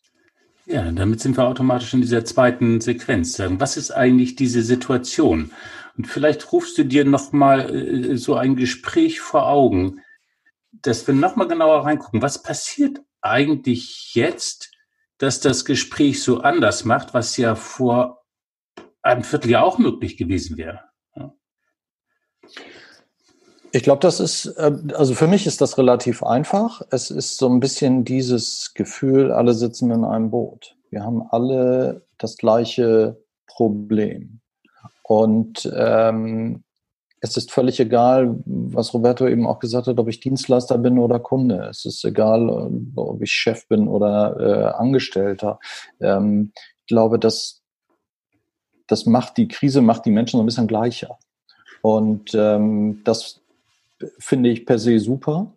Speaker 1: Ja, damit sind wir automatisch in dieser zweiten Sequenz. Was ist eigentlich diese Situation? Und vielleicht rufst du dir nochmal äh, so ein Gespräch vor Augen, dass wir nochmal genauer reingucken, was passiert eigentlich jetzt, dass das Gespräch so anders macht, was ja vor einem Vierteljahr auch möglich gewesen wäre. Ja.
Speaker 3: Ich glaube, das ist, äh, also für mich ist das relativ einfach. Es ist so ein bisschen dieses Gefühl, alle sitzen in einem Boot. Wir haben alle das gleiche Problem. Und ähm, es ist völlig egal, was Roberto eben auch gesagt hat, ob ich Dienstleister bin oder Kunde. Es ist egal, ob ich Chef bin oder äh, Angestellter. Ähm, ich glaube, dass das macht die Krise macht die Menschen so ein bisschen gleicher. Und ähm, das finde ich per se super,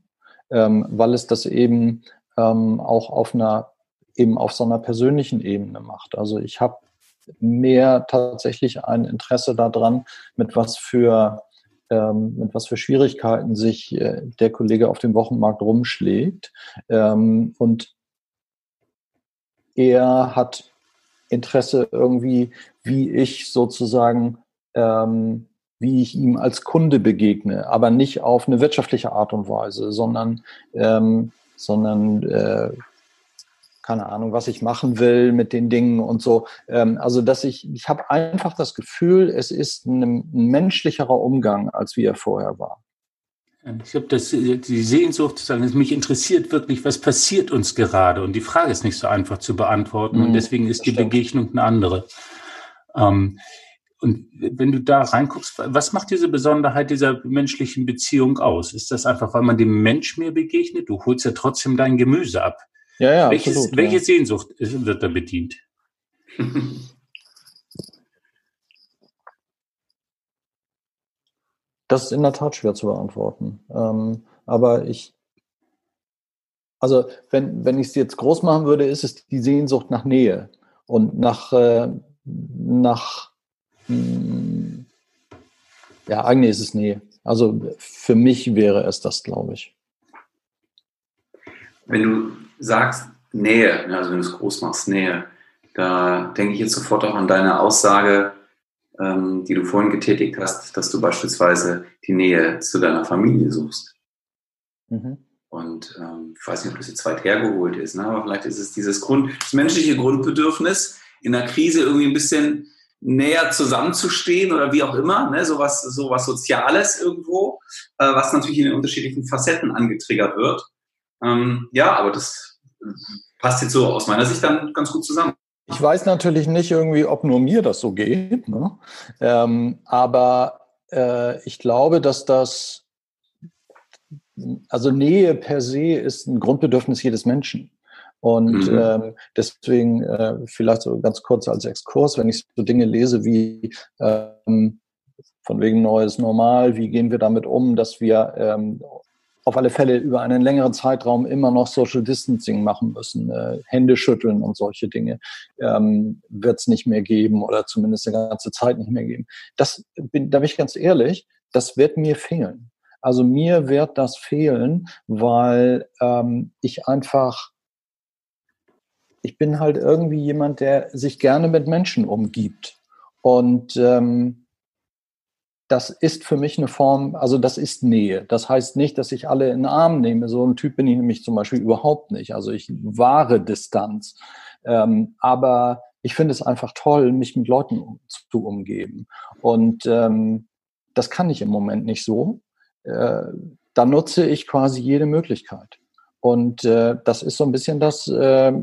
Speaker 3: ähm, weil es das eben ähm, auch auf einer eben auf so einer persönlichen Ebene macht. Also ich habe mehr tatsächlich ein Interesse daran, mit was für ähm, mit was für Schwierigkeiten sich äh, der Kollege auf dem Wochenmarkt rumschlägt. Ähm, und er hat Interesse irgendwie, wie ich sozusagen, ähm, wie ich ihm als Kunde begegne, aber nicht auf eine wirtschaftliche Art und Weise, sondern, ähm, sondern äh, keine Ahnung, was ich machen will mit den Dingen und so. Ähm, also, dass ich, ich habe einfach das Gefühl, es ist ein, ein menschlicherer Umgang, als wie er vorher war.
Speaker 1: Ich habe das, die Sehnsucht, sagen, mich interessiert wirklich, was passiert uns gerade? Und die Frage ist nicht so einfach zu beantworten. Mhm, und deswegen ist die stimmt. Begegnung eine andere. Ähm, und wenn du da reinguckst, was macht diese Besonderheit dieser menschlichen Beziehung aus? Ist das einfach, weil man dem Mensch mehr begegnet? Du holst ja trotzdem dein Gemüse ab.
Speaker 3: Ja, ja,
Speaker 1: Welches, absolut, welche ja. Sehnsucht wird da bedient?
Speaker 3: Das ist in der Tat schwer zu beantworten. Ähm, aber ich, also wenn, wenn ich es jetzt groß machen würde, ist es die Sehnsucht nach Nähe und nach, äh, nach ja, eigentlich ist es Nähe. Also für mich wäre es das, glaube ich.
Speaker 2: Wenn du sagst Nähe, ne, also wenn du es groß machst, Nähe, da denke ich jetzt sofort auch an deine Aussage, ähm, die du vorhin getätigt hast, dass du beispielsweise die Nähe zu deiner Familie suchst. Mhm. Und ähm, ich weiß nicht, ob das jetzt weit hergeholt ist, ne? aber vielleicht ist es dieses Grund, das menschliche Grundbedürfnis, in der Krise irgendwie ein bisschen näher zusammenzustehen oder wie auch immer, ne? sowas, sowas Soziales irgendwo, äh, was natürlich in den unterschiedlichen Facetten angetriggert wird. Ähm, ja, aber das passt jetzt so aus meiner Sicht dann ganz gut zusammen.
Speaker 3: Ich weiß natürlich nicht irgendwie, ob nur mir das so geht, ne? ähm, aber äh, ich glaube, dass das, also Nähe per se ist ein Grundbedürfnis jedes Menschen. Und mhm. ähm, deswegen äh, vielleicht so ganz kurz als Exkurs, wenn ich so Dinge lese wie ähm, von wegen neues Normal, wie gehen wir damit um, dass wir ähm, auf alle Fälle über einen längeren Zeitraum immer noch Social Distancing machen müssen, äh, Hände schütteln und solche Dinge ähm, wird es nicht mehr geben oder zumindest eine ganze Zeit nicht mehr geben. Das bin, da bin ich ganz ehrlich, das wird mir fehlen. Also mir wird das fehlen, weil ähm, ich einfach, ich bin halt irgendwie jemand, der sich gerne mit Menschen umgibt. Und ähm, das ist für mich eine Form, also das ist Nähe. Das heißt nicht, dass ich alle in den Arm nehme. So ein Typ bin ich nämlich zum Beispiel überhaupt nicht. Also ich wahre Distanz. Ähm, aber ich finde es einfach toll, mich mit Leuten um, zu umgeben. Und ähm, das kann ich im Moment nicht so. Äh, da nutze ich quasi jede Möglichkeit. Und äh, das ist so ein bisschen das, äh,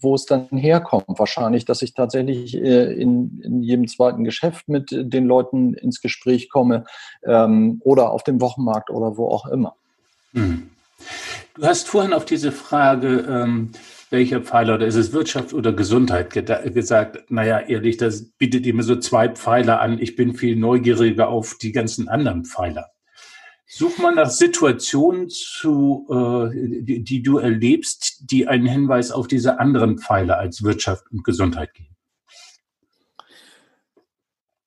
Speaker 3: wo es dann herkommt. Wahrscheinlich, dass ich tatsächlich äh, in, in jedem zweiten Geschäft mit den Leuten ins Gespräch komme ähm, oder auf dem Wochenmarkt oder wo auch immer. Hm.
Speaker 1: Du hast vorhin auf diese Frage, ähm, welcher Pfeiler, oder ist es Wirtschaft oder Gesundheit, gesagt, naja, ehrlich, das bietet immer so zwei Pfeiler an. Ich bin viel neugieriger auf die ganzen anderen Pfeiler. Such mal nach Situationen zu, äh, die, die, du erlebst, die einen Hinweis auf diese anderen Pfeile als Wirtschaft und Gesundheit geben.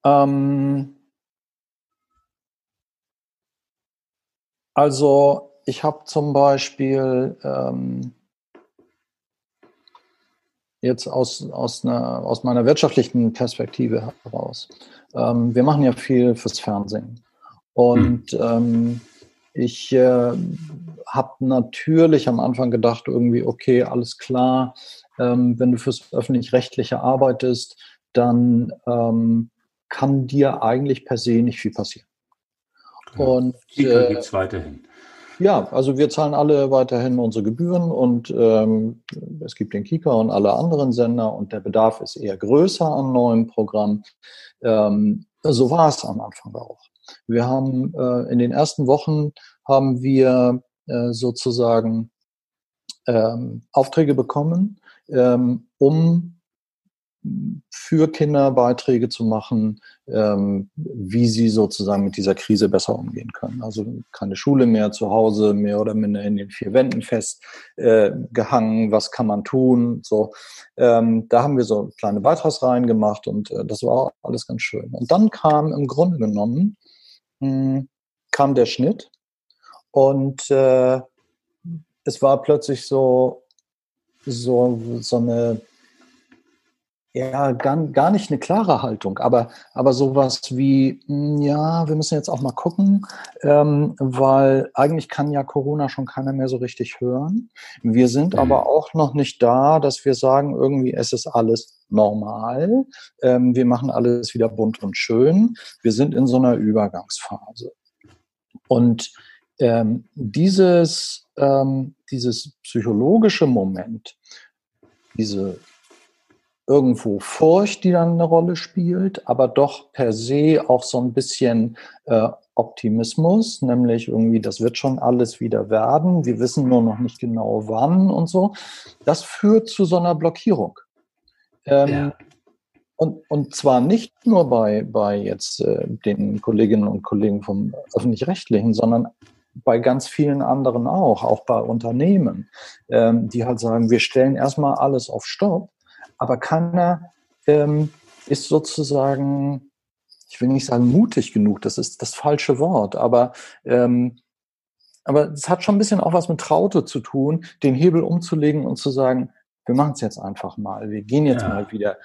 Speaker 1: Ähm,
Speaker 3: also ich habe zum Beispiel ähm, jetzt aus, aus, einer, aus meiner wirtschaftlichen Perspektive heraus. Ähm, wir machen ja viel fürs Fernsehen. Und hm. ähm, ich äh, habe natürlich am Anfang gedacht, irgendwie, okay, alles klar, ähm, wenn du fürs öffentlich-rechtliche arbeitest, dann ähm, kann dir eigentlich per se nicht viel passieren.
Speaker 1: Ja, und Kika äh, gibt es weiterhin.
Speaker 3: Ja, also wir zahlen alle weiterhin unsere Gebühren und ähm, es gibt den Kika und alle anderen Sender und der Bedarf ist eher größer an neuen Programmen. Ähm, so war es am Anfang auch. Wir haben äh, in den ersten Wochen haben wir äh, sozusagen ähm, Aufträge bekommen, ähm, um für Kinder Beiträge zu machen, ähm, wie sie sozusagen mit dieser Krise besser umgehen können. Also keine Schule mehr, zu Hause mehr oder minder in den vier Wänden festgehangen, äh, was kann man tun, so. Ähm, da haben wir so kleine Beitragsreihen gemacht und äh, das war alles ganz schön. Und dann kam im Grunde genommen hm, kam der Schnitt und äh, es war plötzlich so, so, so eine, ja, gar, gar nicht eine klare Haltung, aber, aber sowas wie, hm, ja, wir müssen jetzt auch mal gucken, ähm, weil eigentlich kann ja Corona schon keiner mehr so richtig hören. Wir sind mhm. aber auch noch nicht da, dass wir sagen, irgendwie, es ist alles normal. Ähm, wir machen alles wieder bunt und schön. Wir sind in so einer Übergangsphase. Und ähm, dieses, ähm, dieses psychologische Moment, diese irgendwo Furcht, die dann eine Rolle spielt, aber doch per se auch so ein bisschen äh, Optimismus, nämlich irgendwie, das wird schon alles wieder werden, wir wissen nur noch nicht genau wann und so. Das führt zu so einer Blockierung. Ähm, ja. und, und zwar nicht nur bei, bei jetzt äh, den Kolleginnen und Kollegen vom öffentlich-rechtlichen, sondern bei ganz vielen anderen auch, auch bei Unternehmen, ähm, die halt sagen, wir stellen erstmal alles auf Stopp, aber keiner ähm, ist sozusagen ich will nicht sagen mutig genug, das ist das falsche Wort, aber ähm, aber es hat schon ein bisschen auch was mit Traute zu tun, den Hebel umzulegen und zu sagen, wir machen es jetzt einfach mal, wir gehen jetzt ja. mal wieder,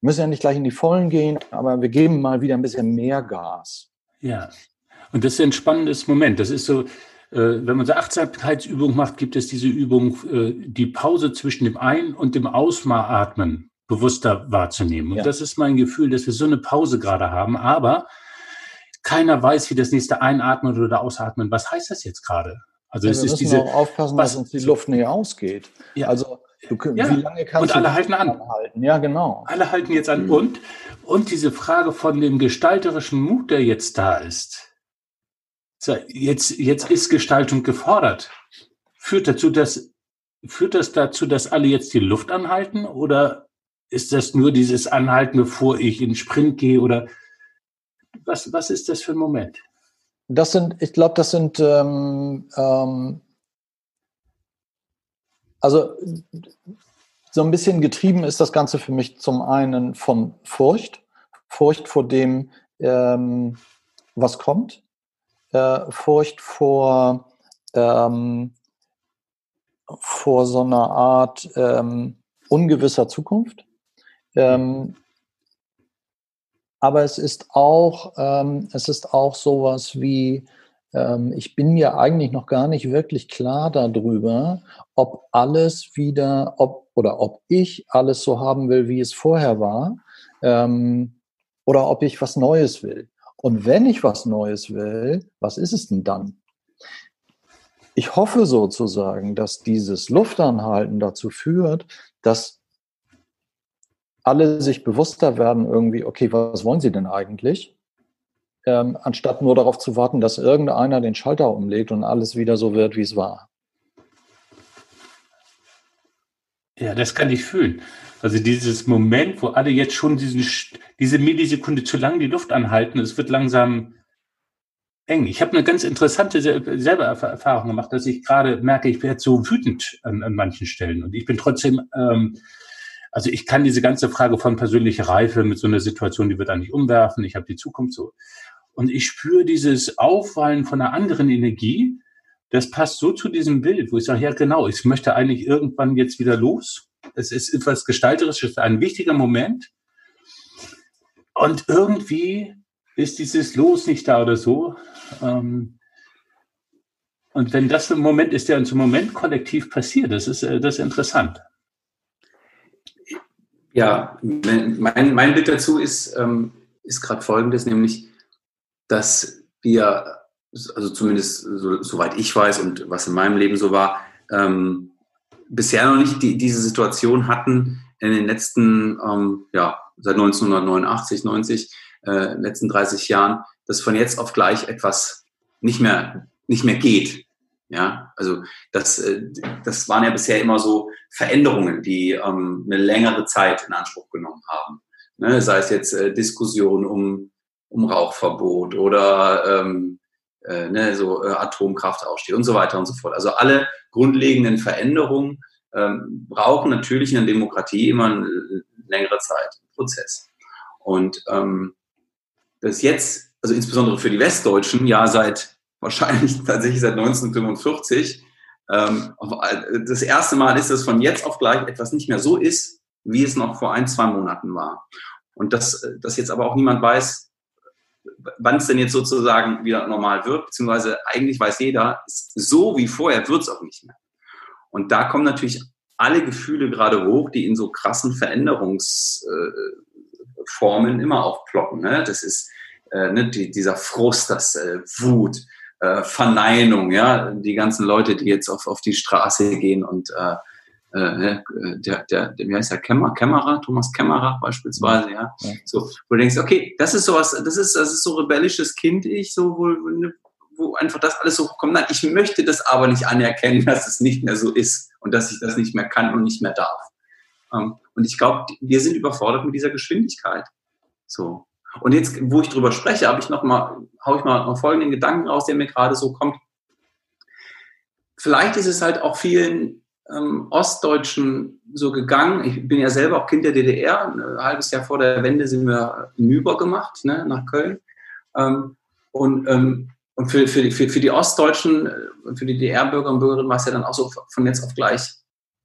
Speaker 3: müssen ja nicht gleich in die Vollen gehen, aber wir geben mal wieder ein bisschen mehr Gas.
Speaker 1: Ja, und das ist ein spannendes Moment. Das ist so, wenn man so Achtsamkeitsübung macht, gibt es diese Übung, äh, die Pause zwischen dem Ein- und dem Ausatmen bewusster wahrzunehmen. Und ja. das ist mein Gefühl, dass wir so eine Pause gerade haben, aber keiner weiß, wie das nächste Einatmen oder Ausatmen, was heißt das jetzt gerade?
Speaker 3: Also ja, es ist diese auch aufpassen, was, dass uns die Luft näher ausgeht. Ja. Also du,
Speaker 1: ja. wie lange kannst
Speaker 3: und alle halten an. Halten?
Speaker 1: Ja, genau. Alle halten jetzt an mhm. und und diese Frage von dem gestalterischen Mut, der jetzt da ist. Jetzt jetzt ist Gestaltung gefordert. Führt dazu, dass führt das dazu, dass alle jetzt die Luft anhalten oder ist das nur dieses Anhalten, bevor ich in Sprint gehe oder was, was ist das für ein Moment?
Speaker 3: Das sind, ich glaube, das sind ähm, ähm, also so ein bisschen getrieben ist das Ganze für mich zum einen von Furcht, Furcht vor dem, ähm, was kommt, äh, Furcht vor ähm, vor so einer Art ähm, ungewisser Zukunft. Ähm, aber es ist auch, ähm, es ist auch sowas wie, ähm, ich bin mir eigentlich noch gar nicht wirklich klar darüber, ob alles wieder, ob oder ob ich alles so haben will, wie es vorher war, ähm, oder ob ich was Neues will. Und wenn ich was Neues will, was ist es denn dann? Ich hoffe sozusagen, dass dieses Luftanhalten dazu führt, dass alle sich bewusster werden irgendwie, okay, was wollen sie denn eigentlich? Ähm, anstatt nur darauf zu warten, dass irgendeiner den Schalter umlegt und alles wieder so wird, wie es war.
Speaker 1: Ja, das kann ich fühlen. Also dieses Moment, wo alle jetzt schon diesen, diese Millisekunde zu lang die Luft anhalten, es wird langsam eng. Ich habe eine ganz interessante selber Erfahrung gemacht, dass ich gerade merke, ich werde so wütend an, an manchen Stellen und ich bin trotzdem ähm, also ich kann diese ganze Frage von persönlicher Reife mit so einer Situation, die wird nicht umwerfen, ich habe die Zukunft so. Und ich spüre dieses Aufwallen von einer anderen Energie, das passt so zu diesem Bild, wo ich sage, ja genau, ich möchte eigentlich irgendwann jetzt wieder los. Es ist etwas Gestalterisches, ein wichtiger Moment. Und irgendwie ist dieses Los nicht da oder so. Ähm, und wenn das ein Moment ist, der uns im Moment kollektiv passiert, das ist, äh, das ist interessant.
Speaker 2: Ja, mein, mein Bild dazu ist, ähm, ist gerade folgendes, nämlich, dass wir, also zumindest so, soweit ich weiß und was in meinem Leben so war, ähm, bisher noch nicht die, diese Situation hatten in den letzten, ähm, ja, seit 1989, 90, äh, letzten 30 Jahren, dass von jetzt auf gleich etwas nicht mehr, nicht mehr geht. Ja, also das, äh, das waren ja bisher immer so Veränderungen, die ähm, eine längere Zeit in Anspruch genommen haben. Ne, sei es jetzt äh, Diskussionen um, um Rauchverbot oder ähm, äh, ne, so äh, Atomkraftausstieg und so weiter und so fort. Also alle grundlegenden Veränderungen ähm, brauchen natürlich in der Demokratie immer eine längere Zeit, einen Prozess. Und ähm, das jetzt, also insbesondere für die Westdeutschen, ja seit wahrscheinlich tatsächlich seit 1945. Ähm, das erste Mal ist, dass von jetzt auf gleich etwas nicht mehr so ist, wie es noch vor ein, zwei Monaten war. Und dass, dass jetzt aber auch niemand weiß, wann es denn jetzt sozusagen wieder normal wird, beziehungsweise eigentlich weiß jeder, so wie vorher wird es auch nicht mehr. Und da kommen natürlich alle Gefühle gerade hoch, die in so krassen Veränderungsformen immer aufploppen. Ne? Das ist äh, ne, die, dieser Frust, das äh, Wut, äh, Verneinung, ja, die ganzen Leute, die jetzt auf, auf die Straße gehen und äh, äh, der, der, der, wie heißt der, Kämmerer, Kämmerer, Thomas Kämmerer beispielsweise, ja. ja. So, wo du denkst, okay, das ist sowas, das ist, das ist so rebellisches Kind-Ich, so, wo, wo einfach das alles so kommt. Nein, ich möchte das aber nicht anerkennen, dass es nicht mehr so ist und dass ich das nicht mehr kann und nicht mehr darf. Ähm, und ich glaube, wir sind überfordert mit dieser Geschwindigkeit. So. Und jetzt, wo ich drüber spreche, habe ich noch mal, hau ich mal noch folgenden Gedanken raus, der mir gerade so kommt. Vielleicht ist es halt auch vielen ähm, Ostdeutschen so gegangen. Ich bin ja selber auch Kind der DDR. Ein halbes Jahr vor der Wende sind wir hinüber gemacht, ne, nach Köln. Ähm, und, ähm, und für, für, die, für, für die Ostdeutschen, äh, für die DDR-Bürger und Bürgerinnen war es ja dann auch so von jetzt auf gleich,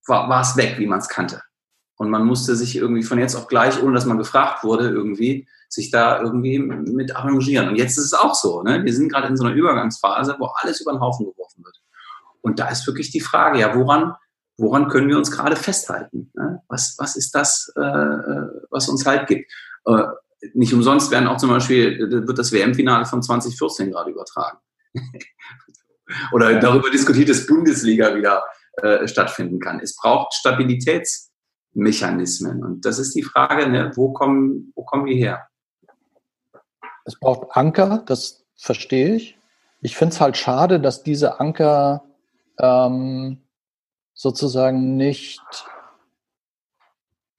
Speaker 2: war, war es weg, wie man es kannte. Und man musste sich irgendwie von jetzt auf gleich, ohne dass man gefragt wurde, irgendwie, sich da irgendwie mit arrangieren. Und jetzt ist es auch so. Ne? Wir sind gerade in so einer Übergangsphase, wo alles über den Haufen geworfen wird. Und da ist wirklich die Frage, ja, woran, woran können wir uns gerade festhalten? Was, was ist das, äh, was uns Halt gibt? Äh, nicht umsonst werden auch zum Beispiel, wird das WM-Finale von 2014 gerade übertragen. Oder darüber diskutiert, dass Bundesliga wieder äh, stattfinden kann. Es braucht Stabilitätsmechanismen. Und das ist die Frage, ne? wo, kommen, wo kommen wir her?
Speaker 3: Es braucht Anker, das verstehe ich. Ich finde es halt schade, dass diese Anker ähm, sozusagen nicht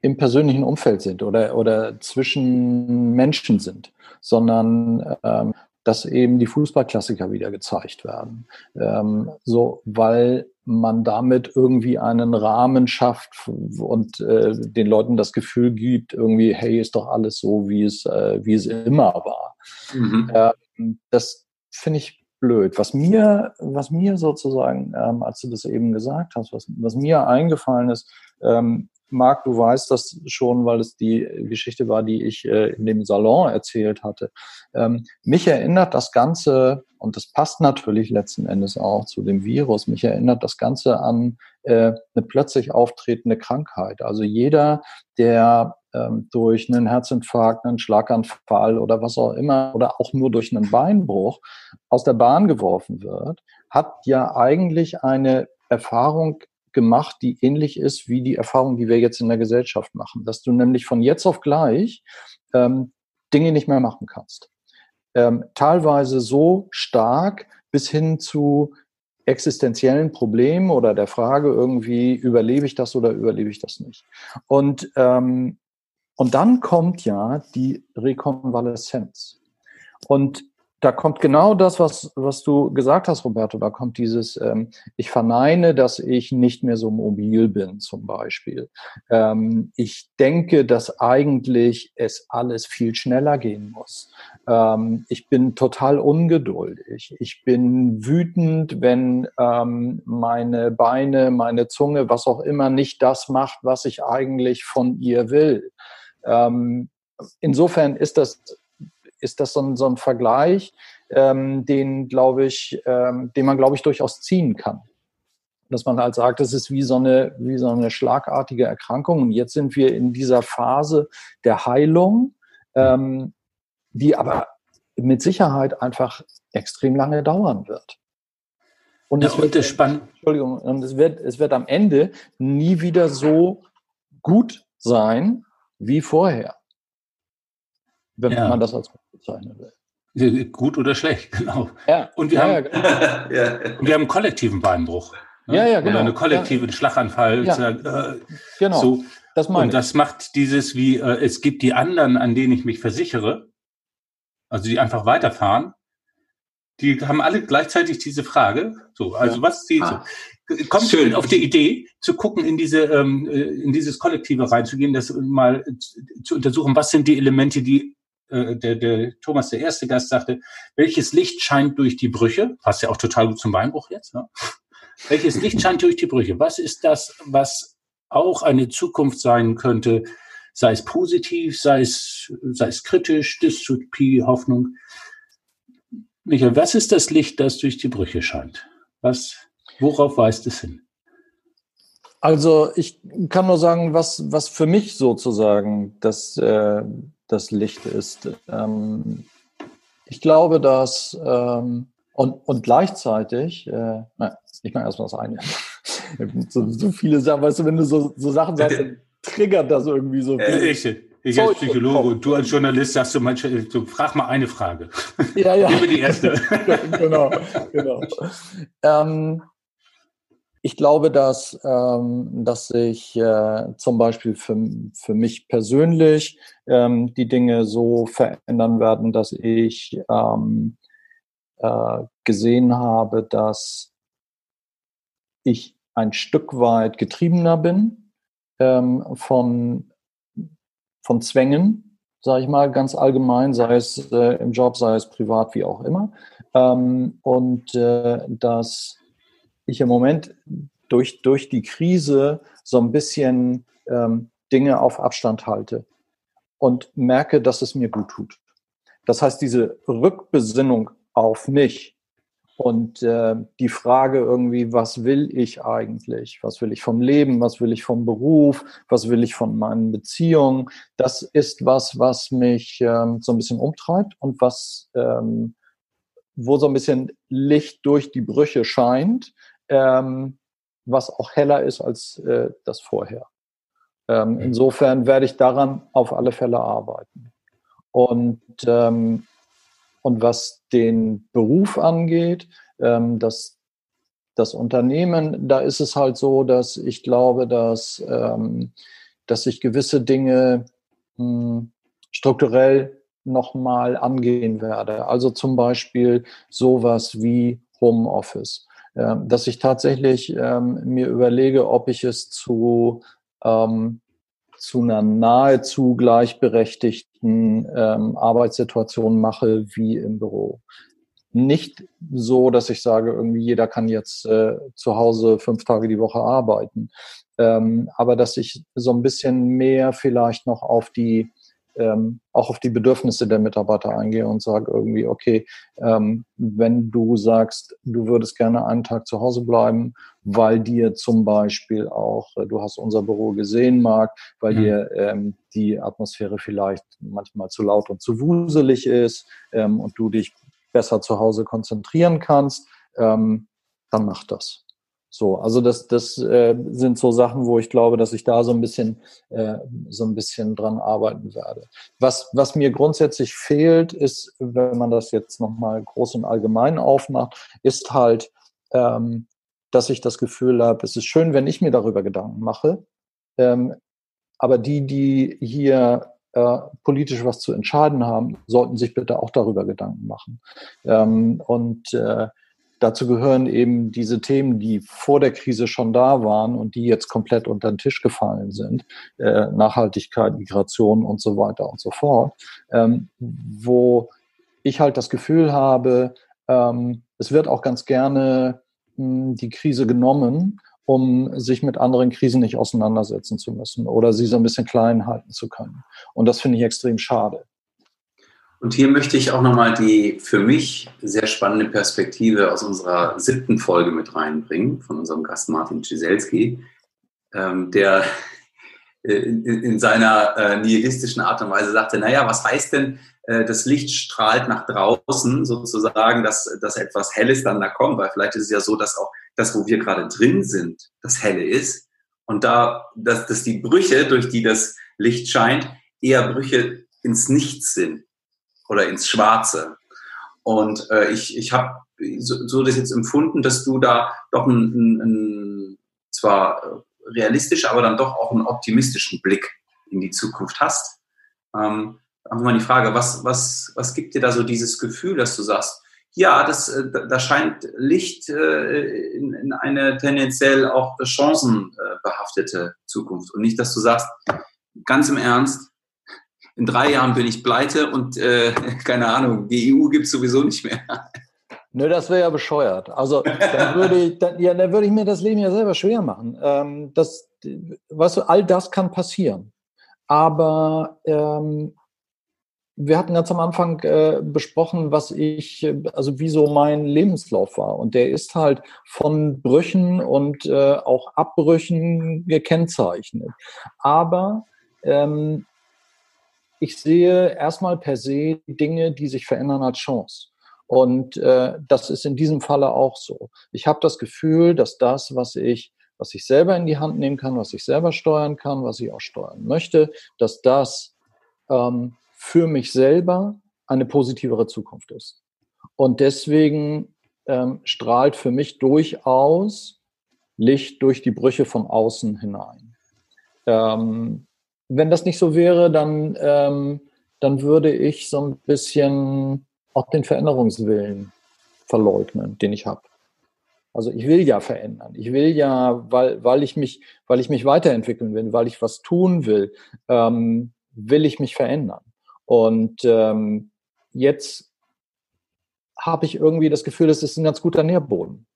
Speaker 3: im persönlichen Umfeld sind oder, oder zwischen Menschen sind, sondern ähm, dass eben die Fußballklassiker wieder gezeigt werden. Ähm, so, weil man damit irgendwie einen Rahmen schafft und äh, den Leuten das Gefühl gibt, irgendwie, hey, ist doch alles so, wie es, äh, wie es immer war. Mhm. Ähm, das finde ich blöd. Was mir, was mir sozusagen, ähm, als du das eben gesagt hast, was, was mir eingefallen ist, ähm, Marc, du weißt das schon, weil es die Geschichte war, die ich äh, in dem Salon erzählt hatte. Ähm, mich erinnert das Ganze, und das passt natürlich letzten Endes auch zu dem Virus, mich erinnert das Ganze an äh, eine plötzlich auftretende Krankheit. Also jeder, der ähm, durch einen Herzinfarkt, einen Schlaganfall oder was auch immer oder auch nur durch einen Beinbruch aus der Bahn geworfen wird, hat ja eigentlich eine Erfahrung gemacht, die ähnlich ist wie die Erfahrung, die wir jetzt in der Gesellschaft machen. Dass du nämlich von jetzt auf gleich ähm, Dinge nicht mehr machen kannst. Ähm, teilweise so stark bis hin zu existenziellen Problemen oder der Frage irgendwie, überlebe ich das oder überlebe ich das nicht? Und, ähm, und dann kommt ja die Rekonvaleszenz. Und da kommt genau das, was, was du gesagt hast, Roberto. Da kommt dieses, ähm, ich verneine, dass ich nicht mehr so mobil bin, zum Beispiel. Ähm, ich denke, dass eigentlich es alles viel schneller gehen muss. Ähm, ich bin total ungeduldig. Ich bin wütend, wenn ähm, meine Beine, meine Zunge, was auch immer, nicht das macht, was ich eigentlich von ihr will. Ähm, insofern ist das ist das so ein, so ein Vergleich, ähm, den, glaube ich, ähm, den man, glaube ich, durchaus ziehen kann. Dass man halt sagt, das ist wie so, eine, wie so eine schlagartige Erkrankung. Und jetzt sind wir in dieser Phase der Heilung, ähm, die aber mit Sicherheit einfach extrem lange dauern wird. Und ja, es wird spannend. Entschuldigung, und es wird, es wird am Ende nie wieder so gut sein wie vorher wenn ja. man das als gut bezeichnen will.
Speaker 1: Gut oder schlecht, genau. Ja. Und wir, ja, haben, ja, genau. und wir haben einen kollektiven Beinbruch.
Speaker 3: Ne? Ja, ja, genau.
Speaker 1: Oder einen kollektiven Schlaganfall. Ja. Äh,
Speaker 3: genau.
Speaker 1: So. Das meine und das macht dieses wie, äh, es gibt die anderen, an denen ich mich versichere, also die einfach weiterfahren, die haben alle gleichzeitig diese Frage. So, also ja. was die ah. kommt schön auf die Idee zu gucken in diese ähm, äh, in dieses Kollektive reinzugehen, das mal zu untersuchen, was sind die Elemente, die äh, der, der Thomas, der erste Gast, sagte, welches Licht scheint durch die Brüche? Passt ja auch total gut zum Beinbruch jetzt. Ne? Welches Licht scheint durch die Brüche? Was ist das, was auch eine Zukunft sein könnte, sei es positiv, sei es, sei es kritisch, Dystopie, Hoffnung? Michael, was ist das Licht, das durch die Brüche scheint? Was, worauf weist es hin?
Speaker 3: Also ich kann nur sagen, was, was für mich sozusagen das, äh, das Licht ist. Ähm, ich glaube, dass ähm, Und, und gleichzeitig, äh, na, ich mache erstmal das eine. so, so viele Sachen, weißt du, wenn du so, so Sachen sagst, dann triggert das irgendwie so.
Speaker 1: Äh, ich, ich als Psychologe und du als Journalist sagst du manchmal, du frag mal eine Frage.
Speaker 3: Ja, ja.
Speaker 1: Gib die erste.
Speaker 3: genau, genau. Ähm, ich glaube, dass, ähm, dass sich äh, zum Beispiel für, für mich persönlich ähm, die Dinge so verändern werden, dass ich ähm, äh, gesehen habe, dass ich ein Stück weit getriebener bin ähm, von, von Zwängen, sage ich mal ganz allgemein, sei es äh, im Job, sei es privat, wie auch immer. Ähm, und äh, dass ich im Moment durch, durch die Krise so ein bisschen ähm, Dinge auf Abstand halte und merke, dass es mir gut tut. Das heißt, diese Rückbesinnung auf mich und äh, die Frage irgendwie, was will ich eigentlich? Was will ich vom Leben? Was will ich vom Beruf? Was will ich von meinen Beziehungen? Das ist was, was mich ähm, so ein bisschen umtreibt und was, ähm, wo so ein bisschen Licht durch die Brüche scheint, ähm, was auch heller ist als äh, das vorher. Ähm, mhm. insofern werde ich daran auf alle Fälle arbeiten. Und, ähm, und was den Beruf angeht, ähm, das, das Unternehmen, da ist es halt so, dass ich glaube, dass, ähm, dass ich gewisse Dinge mh, hm, strukturell nochmal angehen werde. Also zum Beispiel sowas wie Homeoffice. Ähm, dass ich tatsächlich ähm, mir überlege, ob ich es zu, ähm, zu einer nahezu gleichberechtigten ähm, Arbeitssituation mache wie im Büro. Nicht so, dass ich sage, irgendwie jeder kann jetzt äh, zu Hause fünf Tage die Woche arbeiten, ähm, aber dass ich so ein bisschen mehr vielleicht noch auf die ähm, auch auf die Bedürfnisse der Mitarbeiter eingehe und sage irgendwie, okay, ähm, wenn du sagst, du würdest gerne einen Tag zu Hause bleiben, weil dir zum Beispiel auch, äh, du hast unser Büro gesehen, Marc, weil mhm. dir ähm, die Atmosphäre vielleicht manchmal zu laut und zu wuselig ist ähm, und du dich besser zu Hause konzentrieren kannst, ähm, dann mach das. So, also das, das äh, sind so Sachen, wo ich glaube, dass ich da so ein bisschen, äh, so ein bisschen dran arbeiten werde. Was, was mir grundsätzlich fehlt, ist, wenn man das jetzt nochmal groß und allgemein aufmacht, ist halt, ähm, dass ich das Gefühl habe, es ist schön, wenn ich mir darüber Gedanken mache. Ähm, aber die, die hier äh, politisch was zu entscheiden haben, sollten sich bitte auch darüber Gedanken machen. Ähm, und äh, Dazu gehören eben diese Themen, die vor der Krise schon da waren und die jetzt komplett unter den Tisch gefallen sind. Äh, Nachhaltigkeit, Migration und so weiter und so fort. Ähm, wo ich halt das Gefühl habe, ähm, es wird auch ganz gerne mh, hm, die Krise genommen, um sich mit anderen Krisen nicht auseinandersetzen zu müssen oder sie so ein bisschen klein halten zu können. Und das finde ich extrem schade.
Speaker 2: Und hier möchte ich auch nochmal die für mich sehr spannende Perspektive aus unserer siebten Folge mit reinbringen, von unserem Gast Martin Ciselski, ähm, der äh, in, in, seiner äh, nihilistischen Art und Weise sagte, naja, was heißt denn, äh, das Licht strahlt nach draußen, sozusagen, dass, dass etwas Helles dann da kommt, weil vielleicht ist es ja so, dass auch das, wo wir gerade drin sind, das Helle ist. Und da, dass, dass die Brüche, durch die das Licht scheint, eher Brüche ins Nichts sind oder ins Schwarze. Und äh, ich, ich habe so, so das jetzt empfunden, dass du da doch ein, ein, ein zwar realistisch, aber dann doch auch einen optimistischen Blick in die Zukunft hast. Ähm, einfach mal die Frage, was, was, was gibt dir da so dieses Gefühl, dass du sagst, ja, das, äh, da scheint Licht äh, in, in eine tendenziell auch chancenbehaftete Zukunft. Und nicht, dass du sagst, ganz im Ernst, in drei Jahren bin ich pleite und äh, keine Ahnung, die EU gibt es sowieso nicht mehr.
Speaker 3: Nö, das wäre ja bescheuert. Also dann würde, ich, dann, ja, dann würde ich mir das Leben ja selber schwer machen. Ähm, das, weißt du, all das kann passieren. Aber ähm, wir hatten ganz am Anfang äh, besprochen, was ich, also wie so mein Lebenslauf war. Und der ist halt von Brüchen und äh, auch Abbrüchen gekennzeichnet. Aber ähm, ich sehe erstmal per se Dinge, die sich verändern als Chance. Und äh, das ist in diesem Falle auch so. Ich habe das Gefühl, dass das, was ich, was ich selber in die Hand nehmen kann, was ich selber steuern kann, was ich auch steuern möchte, dass das ähm, für mich selber eine positivere Zukunft ist. Und deswegen ähm, strahlt für mich durchaus Licht durch die Brüche von außen hinein. Ähm, wenn das nicht so wäre, dann, ähm, dann würde ich so ein bisschen auch den Veränderungswillen verleugnen, den ich habe. Also ich will ja verändern. Ich will ja, weil, weil ich mich, weil ich mich weiterentwickeln will, weil ich was tun will, ähm, will ich mich verändern. Und ähm, jetzt habe ich irgendwie das Gefühl, das ist ein ganz guter Nährboden.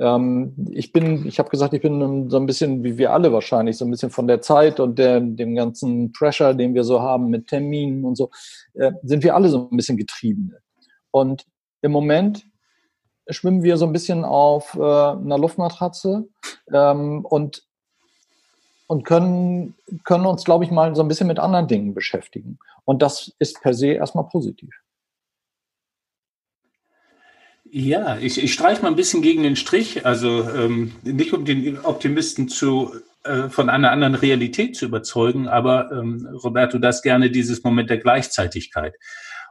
Speaker 3: Ähm, ich bin, ich habe gesagt, ich bin so ein bisschen wie wir alle wahrscheinlich, so ein bisschen von der Zeit und der, dem ganzen Pressure, den wir so haben mit Terminen und so, äh, sind wir alle so ein bisschen Getriebene. Und im Moment schwimmen wir so ein bisschen auf äh, einer Luftmatratze ähm, und, und können, können uns, glaube ich, mal so ein bisschen mit anderen Dingen beschäftigen. Und das ist per se erstmal positiv.
Speaker 1: Ja, ich, ich streiche mal ein bisschen gegen den Strich. Also ähm, nicht um den Optimisten zu äh, von einer anderen Realität zu überzeugen, aber ähm, Roberto, das gerne dieses Moment der Gleichzeitigkeit.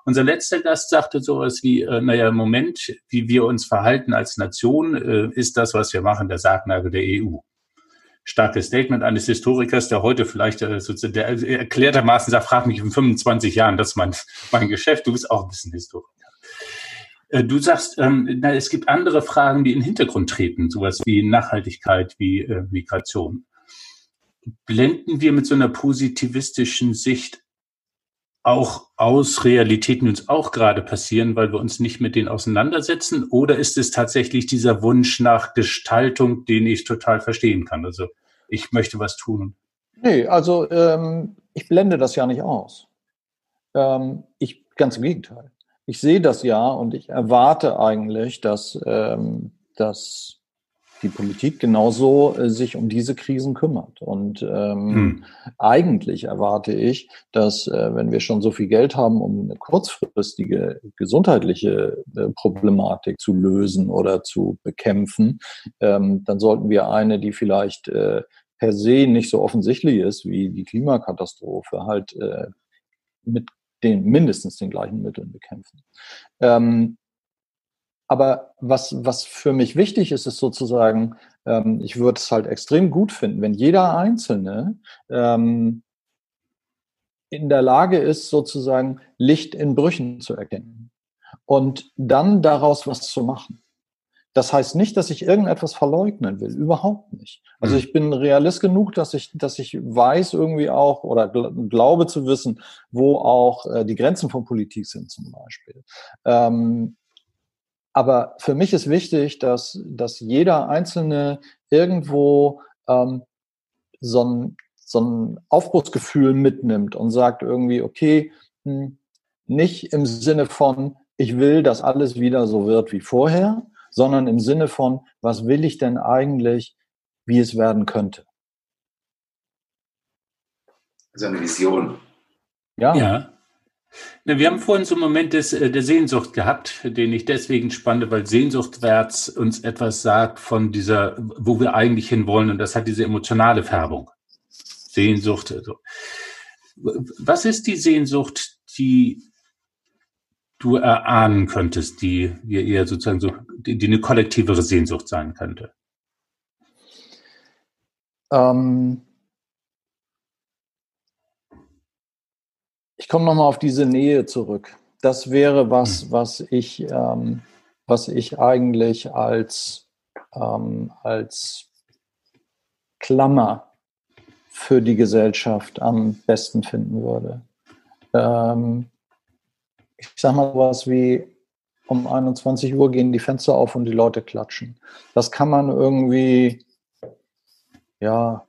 Speaker 1: Unser letzter Gast sagte sowas wie, äh, naja, im Moment, wie wir uns verhalten als Nation, äh, ist das, was wir machen, der Sargnagel der EU. Starkes Statement eines Historikers, der heute vielleicht äh, sozusagen, der erklärtermaßen sagt, frag mich in 25 Jahren, das ist mein, mein Geschäft, du bist auch ein bisschen Historiker. Äh, du sagst, ähm, na, es gibt andere Fragen, die in den Hintergrund treten, sowas wie Nachhaltigkeit, wie äh, Migration. Blenden wir mit so einer positivistischen Sicht auch aus Realitäten, die uns auch gerade passieren, weil wir uns nicht mit denen auseinandersetzen? Oder ist es tatsächlich dieser Wunsch nach Gestaltung, den ich total verstehen kann? Also ich möchte was tun.
Speaker 3: Nee, also ähm, ich blende das ja nicht aus. Ähm, ich ganz im Gegenteil ich sehe das ja und ich erwarte eigentlich, dass, ähm, dass die Politik genauso äh, sich um diese Krisen kümmert. Und ähm, hm. eigentlich erwarte ich, dass äh, wenn wir schon so viel Geld haben, um eine kurzfristige gesundheitliche äh, Problematik zu lösen oder zu bekämpfen, ähm, dann sollten wir eine, die vielleicht äh, per se nicht so offensichtlich ist wie die Klimakatastrophe, halt äh, mit den mindestens den gleichen Mitteln bekämpfen. Ähm, aber was, was für mich wichtig ist, ist sozusagen, ähm, ich würde es halt extrem gut finden, wenn jeder Einzelne ähm, in der Lage ist, sozusagen Licht in Brüchen zu erkennen und dann daraus was zu machen. Das heißt nicht, dass ich irgendetwas verleugnen will, überhaupt nicht. Also hm. ich bin realist genug, dass ich, dass ich weiß irgendwie auch oder gl glaube zu wissen, wo auch äh, die Grenzen von Politik sind zum Beispiel. Ähm, aber für mich ist wichtig, dass, dass jeder Einzelne irgendwo ähm, so, ein, so ein Aufbruchsgefühl mitnimmt und sagt irgendwie, okay, hm, nicht im Sinne von, ich will, dass alles wieder so wird wie vorher, sondern im Sinne von, was will ich denn eigentlich, wie es werden könnte.
Speaker 2: So eine Vision.
Speaker 1: Ja. ja. Na, wir haben vorhin so einen Moment des, äh, der Sehnsucht gehabt, den ich deswegen spannend, weil Sehnsuchtwärts uns etwas sagt von dieser, wo wir eigentlich hinwollen und das hat diese emotionale Färbung. Sehnsucht. Also. Was ist die Sehnsucht, die du erahnen könntest, die wir eher sozusagen so, die, die eine kollektivere Sehnsucht sein könnte? Ähm
Speaker 3: ich komme nochmal auf diese Nähe zurück. Das wäre was, hm. was ich, ähm, was ich eigentlich als, ähm, als Klammer für die Gesellschaft am besten finden würde. Ähm, ich sag mal was wie, um 21 Uhr gehen die Fenster auf und die Leute klatschen. Das kann man irgendwie, ja,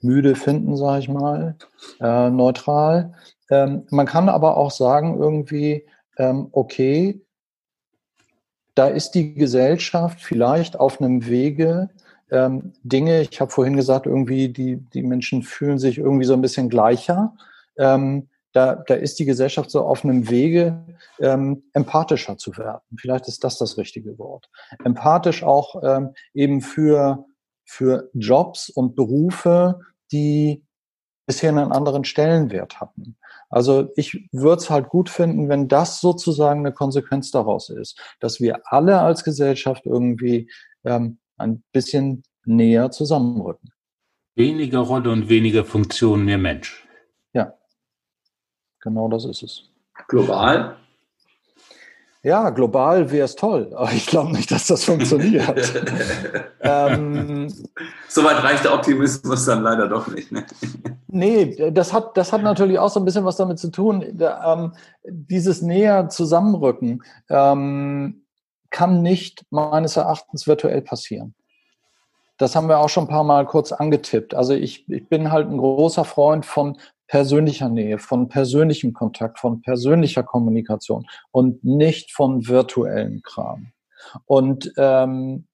Speaker 3: müde finden, sage ich mal, äh, neutral. Ähm, man kann aber auch sagen, irgendwie, ähm, okay, da ist die Gesellschaft vielleicht auf einem Wege, ähm, Dinge, ich habe vorhin gesagt, irgendwie, die, die Menschen fühlen sich irgendwie so ein bisschen gleicher. Ähm, da, da ist die Gesellschaft so auf einem Wege, ähm, empathischer zu werden. Vielleicht ist das das richtige Wort. Empathisch auch ähm, eben für, für Jobs und Berufe, die bisher einen anderen Stellenwert hatten. Also ich würde es halt gut finden, wenn das sozusagen eine Konsequenz daraus ist, dass wir alle als Gesellschaft irgendwie ähm, ein bisschen näher zusammenrücken.
Speaker 1: Weniger Rolle und weniger Funktion, mehr Mensch.
Speaker 3: Genau das ist es.
Speaker 2: Global?
Speaker 3: Ja, global wäre es toll, aber ich glaube nicht, dass das funktioniert.
Speaker 2: ähm, Soweit reicht der Optimismus dann leider doch nicht. Ne?
Speaker 3: Nee, das hat, das hat natürlich auch so ein bisschen was damit zu tun. Ähm, dieses näher Zusammenrücken ähm, kann nicht meines Erachtens virtuell passieren. Das haben wir auch schon ein paar Mal kurz angetippt. Also ich, ich bin halt ein großer Freund von persönlicher Nähe, von persönlichem Kontakt, von persönlicher Kommunikation und nicht von virtuellen Kram. Und ähm,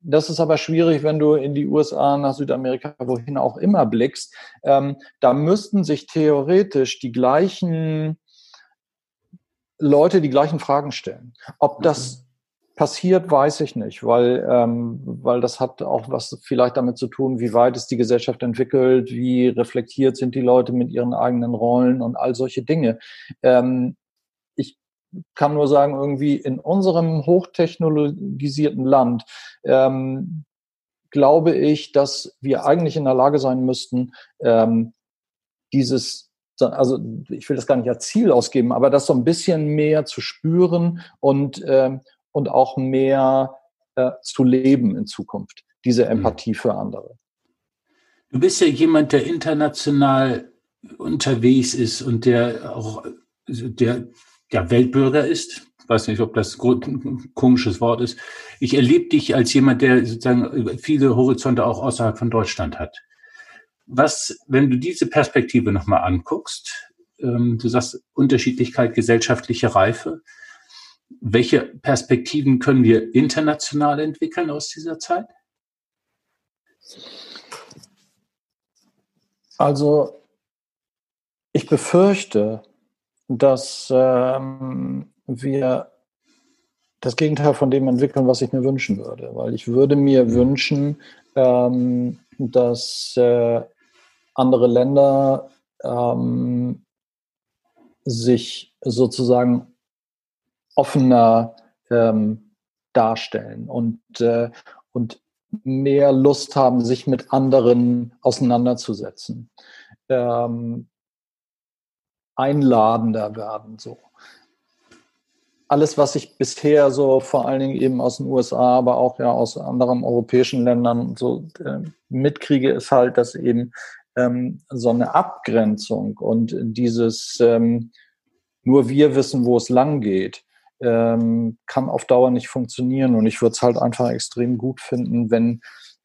Speaker 3: das ist aber schwierig, wenn du in die USA, nach Südamerika, wohin auch immer blickst. Ähm, da müssten sich theoretisch die gleichen Leute die gleichen Fragen stellen. Ob das mhm passiert, weiß ich nicht, weil, ähm, weil das hat auch was vielleicht damit zu tun, wie weit ist die Gesellschaft entwickelt, wie reflektiert sind die Leute mit ihren eigenen Rollen und all solche Dinge. Ähm, ich kann nur sagen, irgendwie in unserem hochtechnologisierten Land ähm, glaube ich, dass wir eigentlich in der Lage sein müssten, ähm, dieses also ich will das gar nicht als Ziel ausgeben, aber das so ein bisschen mehr zu spüren und, ähm, und auch mehr äh, zu leben in Zukunft, diese mhm. Empathie für andere.
Speaker 1: Du bist ja jemand, der international unterwegs ist und der auch der, der Weltbürger ist. Ich weiß nicht, ob das ein komisches Wort ist. Ich erlebe dich als jemand, der sozusagen viele Horizonte auch außerhalb von Deutschland hat. Was, wenn du diese Perspektive nochmal anguckst, ähm, du sagst Unterschiedlichkeit, gesellschaftliche Reife, welche Perspektiven können wir international entwickeln aus dieser Zeit?
Speaker 3: Also ich befürchte, dass ähm, wir das Gegenteil von dem entwickeln, was ich mir wünschen würde. Weil ich würde mir mhm. wünschen, ähm, dass äh, andere Länder ähm, sich sozusagen offener ähm, darstellen und, äh, und mehr Lust haben, sich mit anderen auseinanderzusetzen. Ähm, einladender werden so. Alles, was ich bisher so vor allen Dingen eben aus den USA, aber auch ja aus anderen europäischen Ländern so äh, mitkriege, ist halt, dass eben ähm, so eine Abgrenzung und dieses ähm, nur wir wissen, wo es lang geht, ähm, kann auf Dauer nicht funktionieren. Und ich würde es halt einfach extrem gut finden, wenn,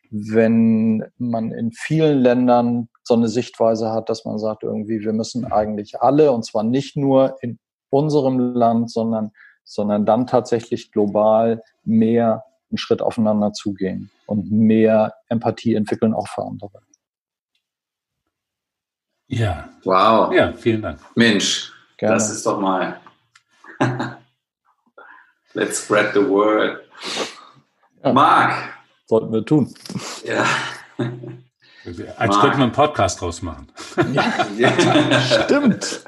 Speaker 3: wenn man in vielen Ländern so eine Sichtweise hat, dass man sagt, irgendwie, wir müssen eigentlich alle, und zwar nicht nur in unserem Land, sondern, sondern dann tatsächlich global mehr einen Schritt aufeinander zugehen und mehr Empathie entwickeln, auch für andere.
Speaker 1: Ja.
Speaker 2: Wow.
Speaker 1: Ja, vielen Dank.
Speaker 2: Mensch, Gerne. das ist doch mal. Let's spread the word.
Speaker 3: Ja. Marc. Sollten wir tun.
Speaker 2: Ja.
Speaker 1: Als könnte man einen Podcast draus machen.
Speaker 3: Ja, ja. stimmt.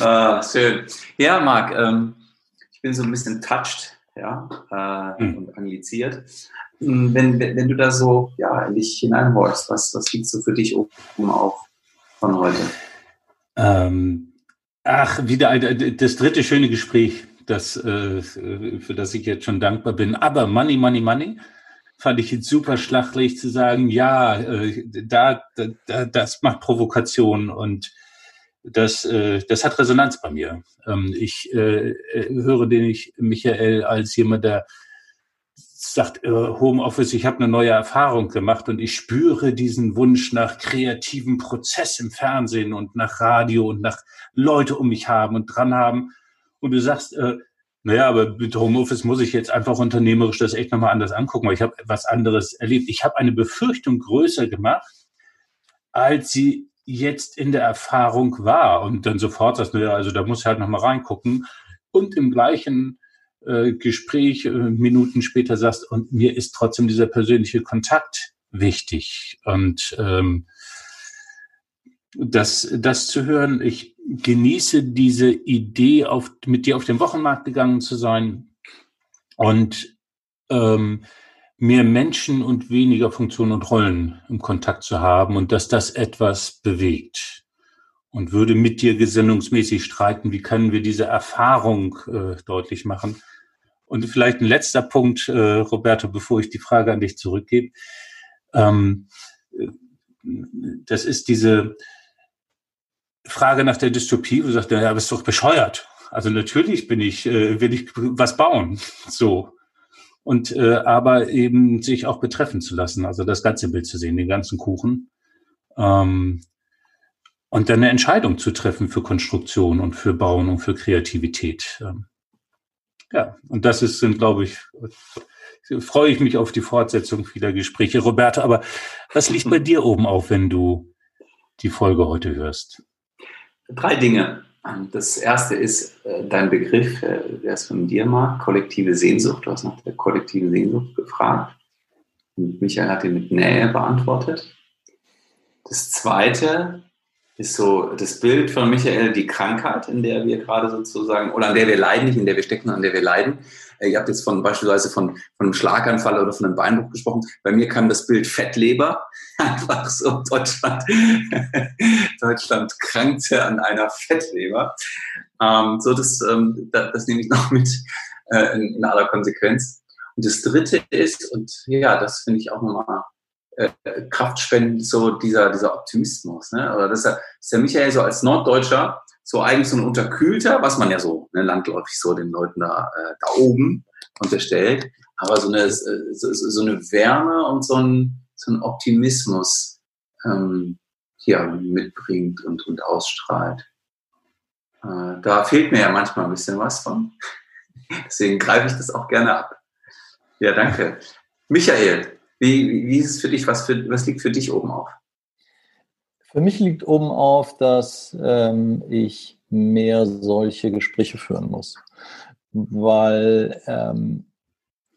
Speaker 2: ah, schön. Ja, Marc, ähm, ich bin so ein bisschen touched ja, äh, hm. und angliziert. Hm, wenn, wenn, wenn, du da so ja, in dich hineinhorchst, was, was liegt so für dich oben auf von heute?
Speaker 1: Ähm, Ach, wieder ein, das dritte schöne Gespräch, das, äh, für das ich jetzt schon dankbar bin. Aber Money, Money, Money fand ich jetzt super schlachtlich zu sagen, ja, äh, da, da, das macht Provokation und das, äh, das hat Resonanz bei mir. Ähm, ich höre den ich Michael als jemand, der sagt äh, Homeoffice, ich habe eine neue Erfahrung gemacht und ich spüre diesen Wunsch nach kreativen Prozess im Fernsehen und nach Radio und nach Leute um mich haben und dran haben. Und du sagst, äh, naja, aber mit Homeoffice muss ich jetzt einfach unternehmerisch das echt nochmal anders angucken, weil ich habe was anderes erlebt. Ich habe eine Befürchtung größer gemacht, als sie jetzt in der Erfahrung war und dann sofort sagst, naja, also da muss ich halt nochmal reingucken und im gleichen äh, Gespräch äh, Minuten später sagst, und mir ist trotzdem dieser persönliche Kontakt wichtig und ähm, das, das zu hören, ich genieße diese Idee, auf, mit dir auf den Wochenmarkt gegangen zu sein und ähm, mehr Menschen und weniger Funktionen und Rollen im Kontakt zu haben und dass das etwas bewegt. Und würde mit dir gesinnungsmäßig streiten, wie können wir diese Erfahrung äh, deutlich machen. Und vielleicht ein letzter Punkt, äh, Roberto, bevor ich die Frage an dich zurückgebe. Ähm, äh, das ist diese, Frage nach der Dystopie, wo du sagst, ja, bist doch bescheuert. Also natürlich bin ich, äh, will ich was bauen, so. Und äh, aber eben sich auch betreffen zu lassen, also das ganze Bild zu sehen, den ganzen Kuchen. Ähm, und dann eine Entscheidung zu treffen für Konstruktion und für Bauen und für Kreativität. Ähm, ja, und das ist, sind, glaube ich, freue ich mich auf die Fortsetzung vieler Gespräche. Roberto, aber was liegt bei dir oben auf, wenn du die Folge heute hörst?
Speaker 2: Drei Dinge. Das erste ist äh, dein Begriff, äh, der ist von dir, Marc, kollektive Sehnsucht. Du hast nach der kollektiven Sehnsucht gefragt. Und Michael hat ihn mit Nähe beantwortet. Das zweite ist so das Bild von Michael, die Krankheit, in der wir gerade sozusagen, oder an der wir leiden, nicht in der wir stecken, an der wir leiden. Äh, ihr habt jetzt von beispielsweise von, von einem Schlaganfall oder von einem Beinbruch gesprochen. Bei mir kam das Bild Fettleber. Einfach so Deutschland, Deutschland krankte an einer Fettleber. Ähm, so, das, ähm, das, das, nehme ich noch mit äh, in, in aller Konsequenz. Und das dritte ist, und ja, das finde ich auch nochmal äh, kraftspendend, so dieser, dieser Optimismus. Ne? Oder das ist, ja, das ist ja Michael so als Norddeutscher so eigentlich so ein unterkühlter, was man ja so ne, landläufig so den Leuten da, äh, da oben unterstellt, aber so eine, so, so eine Wärme und so ein, so ein Optimismus ähm, hier mitbringt und, und ausstrahlt. Äh, da fehlt mir ja manchmal ein bisschen was von. Deswegen greife ich das auch gerne ab. Ja, danke. Michael, wie, wie ist es für dich? Was, für, was liegt für dich oben auf?
Speaker 3: Für mich liegt oben auf, dass ähm, ich mehr solche Gespräche führen muss. Weil ähm,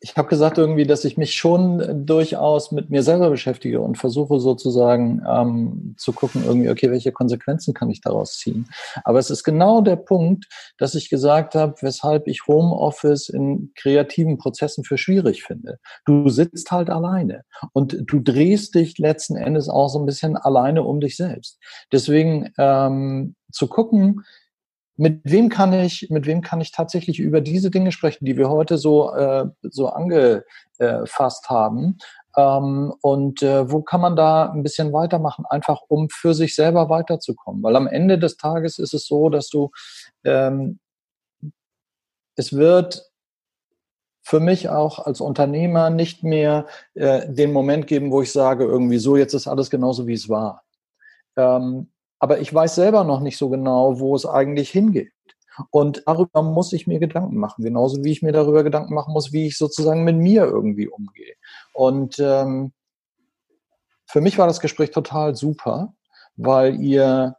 Speaker 3: ich habe gesagt irgendwie, dass ich mich schon durchaus mit mir selber beschäftige und versuche sozusagen ähm, zu gucken, irgendwie, okay, welche Konsequenzen kann ich daraus ziehen. Aber es ist genau der Punkt, dass ich gesagt habe, weshalb ich Homeoffice in kreativen Prozessen für schwierig finde. Du sitzt halt alleine und du drehst dich letzten Endes auch so ein bisschen alleine um dich selbst. Deswegen ähm, zu gucken, mit wem kann ich, mit wem kann ich tatsächlich über diese Dinge sprechen, die wir heute so, äh, so angefasst haben? Ähm, und äh, wo kann man da ein bisschen weitermachen, einfach um für sich selber weiterzukommen? Weil am Ende des Tages ist es so, dass du, ähm, es wird für mich auch als Unternehmer nicht mehr äh, den Moment geben, wo ich sage, irgendwie so, jetzt ist alles genauso, wie es war. Ähm, aber ich weiß selber noch nicht so genau, wo es eigentlich hingeht. Und darüber muss ich mir Gedanken machen, genauso wie ich mir darüber Gedanken machen muss, wie ich sozusagen mit mir irgendwie umgehe. Und ähm, für mich war das Gespräch total super, weil ihr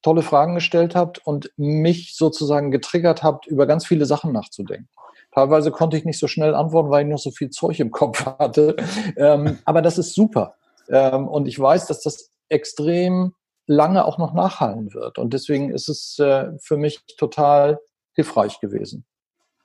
Speaker 3: tolle Fragen gestellt habt und mich sozusagen getriggert habt, über ganz viele Sachen nachzudenken. Teilweise konnte ich nicht so schnell antworten, weil ich noch so viel Zeug im Kopf hatte. Ähm, aber das ist super. Ähm, und ich weiß, dass das extrem lange auch noch nachhallen wird. Und deswegen ist es äh, für mich total hilfreich gewesen.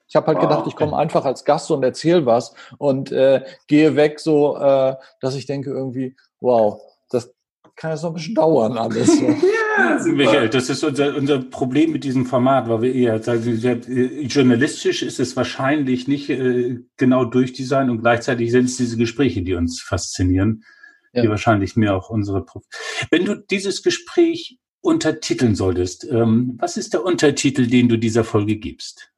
Speaker 3: Ich habe halt wow, gedacht, ich komme einfach als Gast und erzähle was und äh, gehe weg, so äh, dass ich denke irgendwie, wow, das kann jetzt noch ein bisschen dauern alles. So.
Speaker 1: ja, Michael, das ist unser, unser Problem mit diesem Format, weil wir eher sagen, äh, journalistisch ist es wahrscheinlich nicht äh, genau durchdesignt und gleichzeitig sind es diese Gespräche, die uns faszinieren ja. die wahrscheinlich mehr auch unsere. Prof Wenn du dieses Gespräch untertiteln solltest, ähm, was ist der Untertitel, den du dieser Folge gibst?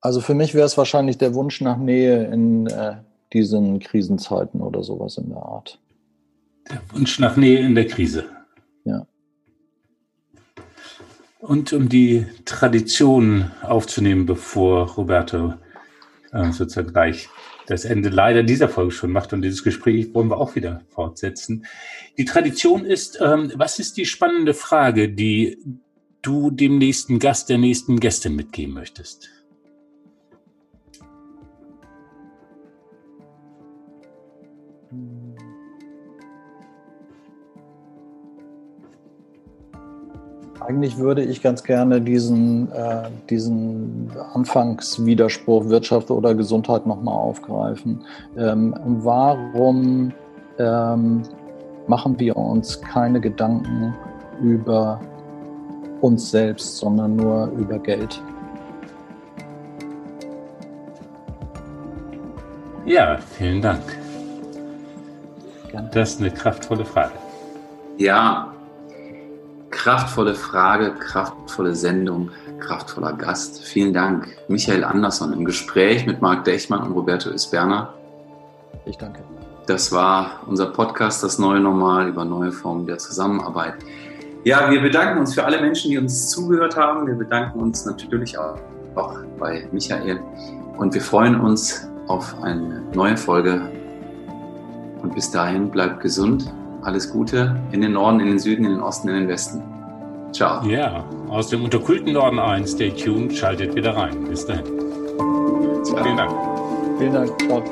Speaker 3: Also für mich wäre es wahrscheinlich der Wunsch nach Nähe in äh, diesen Krisenzeiten oder sowas in der Art.
Speaker 1: Der Wunsch nach Nähe in der Krise.
Speaker 3: Ja.
Speaker 1: Und um die Tradition aufzunehmen, bevor Roberto äh, sozusagen gleich das Ende leider dieser Folge schon macht. Und dieses Gespräch wollen wir auch wieder fortsetzen. Die Tradition ist, ähm, was ist die spannende Frage, die du dem nächsten Gast, der nächsten Gästin mitgeben möchtest?
Speaker 3: Eigentlich würde ich ganz gerne diesen, äh, diesen Anfangswiderspruch Wirtschaft oder Gesundheit nochmal aufgreifen. Ähm, warum ähm, machen wir uns keine Gedanken über uns selbst, sondern nur über Geld?
Speaker 1: Ja, vielen Dank. Gerne. Das ist eine kraftvolle Frage.
Speaker 2: Ja, kraftvolle Frage, kraftvolle Sendung, kraftvoller Gast. Vielen Dank, Michael Andersson im Gespräch mit Marc Dechmann und Roberto Isberner.
Speaker 3: Ich danke.
Speaker 2: Das war unser Podcast Das neue Normal über neue Formen der Zusammenarbeit. Ja, wir bedanken uns für alle Menschen, die uns zugehört haben. Wir bedanken uns natürlich auch, auch bei Michael und wir freuen uns auf eine neue Folge. Und bis dahin bleibt gesund alles Gute in den Norden, in den Süden, in den Osten, in den Westen. Ciao.
Speaker 1: Ja, aus dem unterkühlten Norden ein. Stay tuned, schaltet wieder rein. Bis dahin.
Speaker 3: Ciao. Vielen Dank. Vielen Dank. Ciao.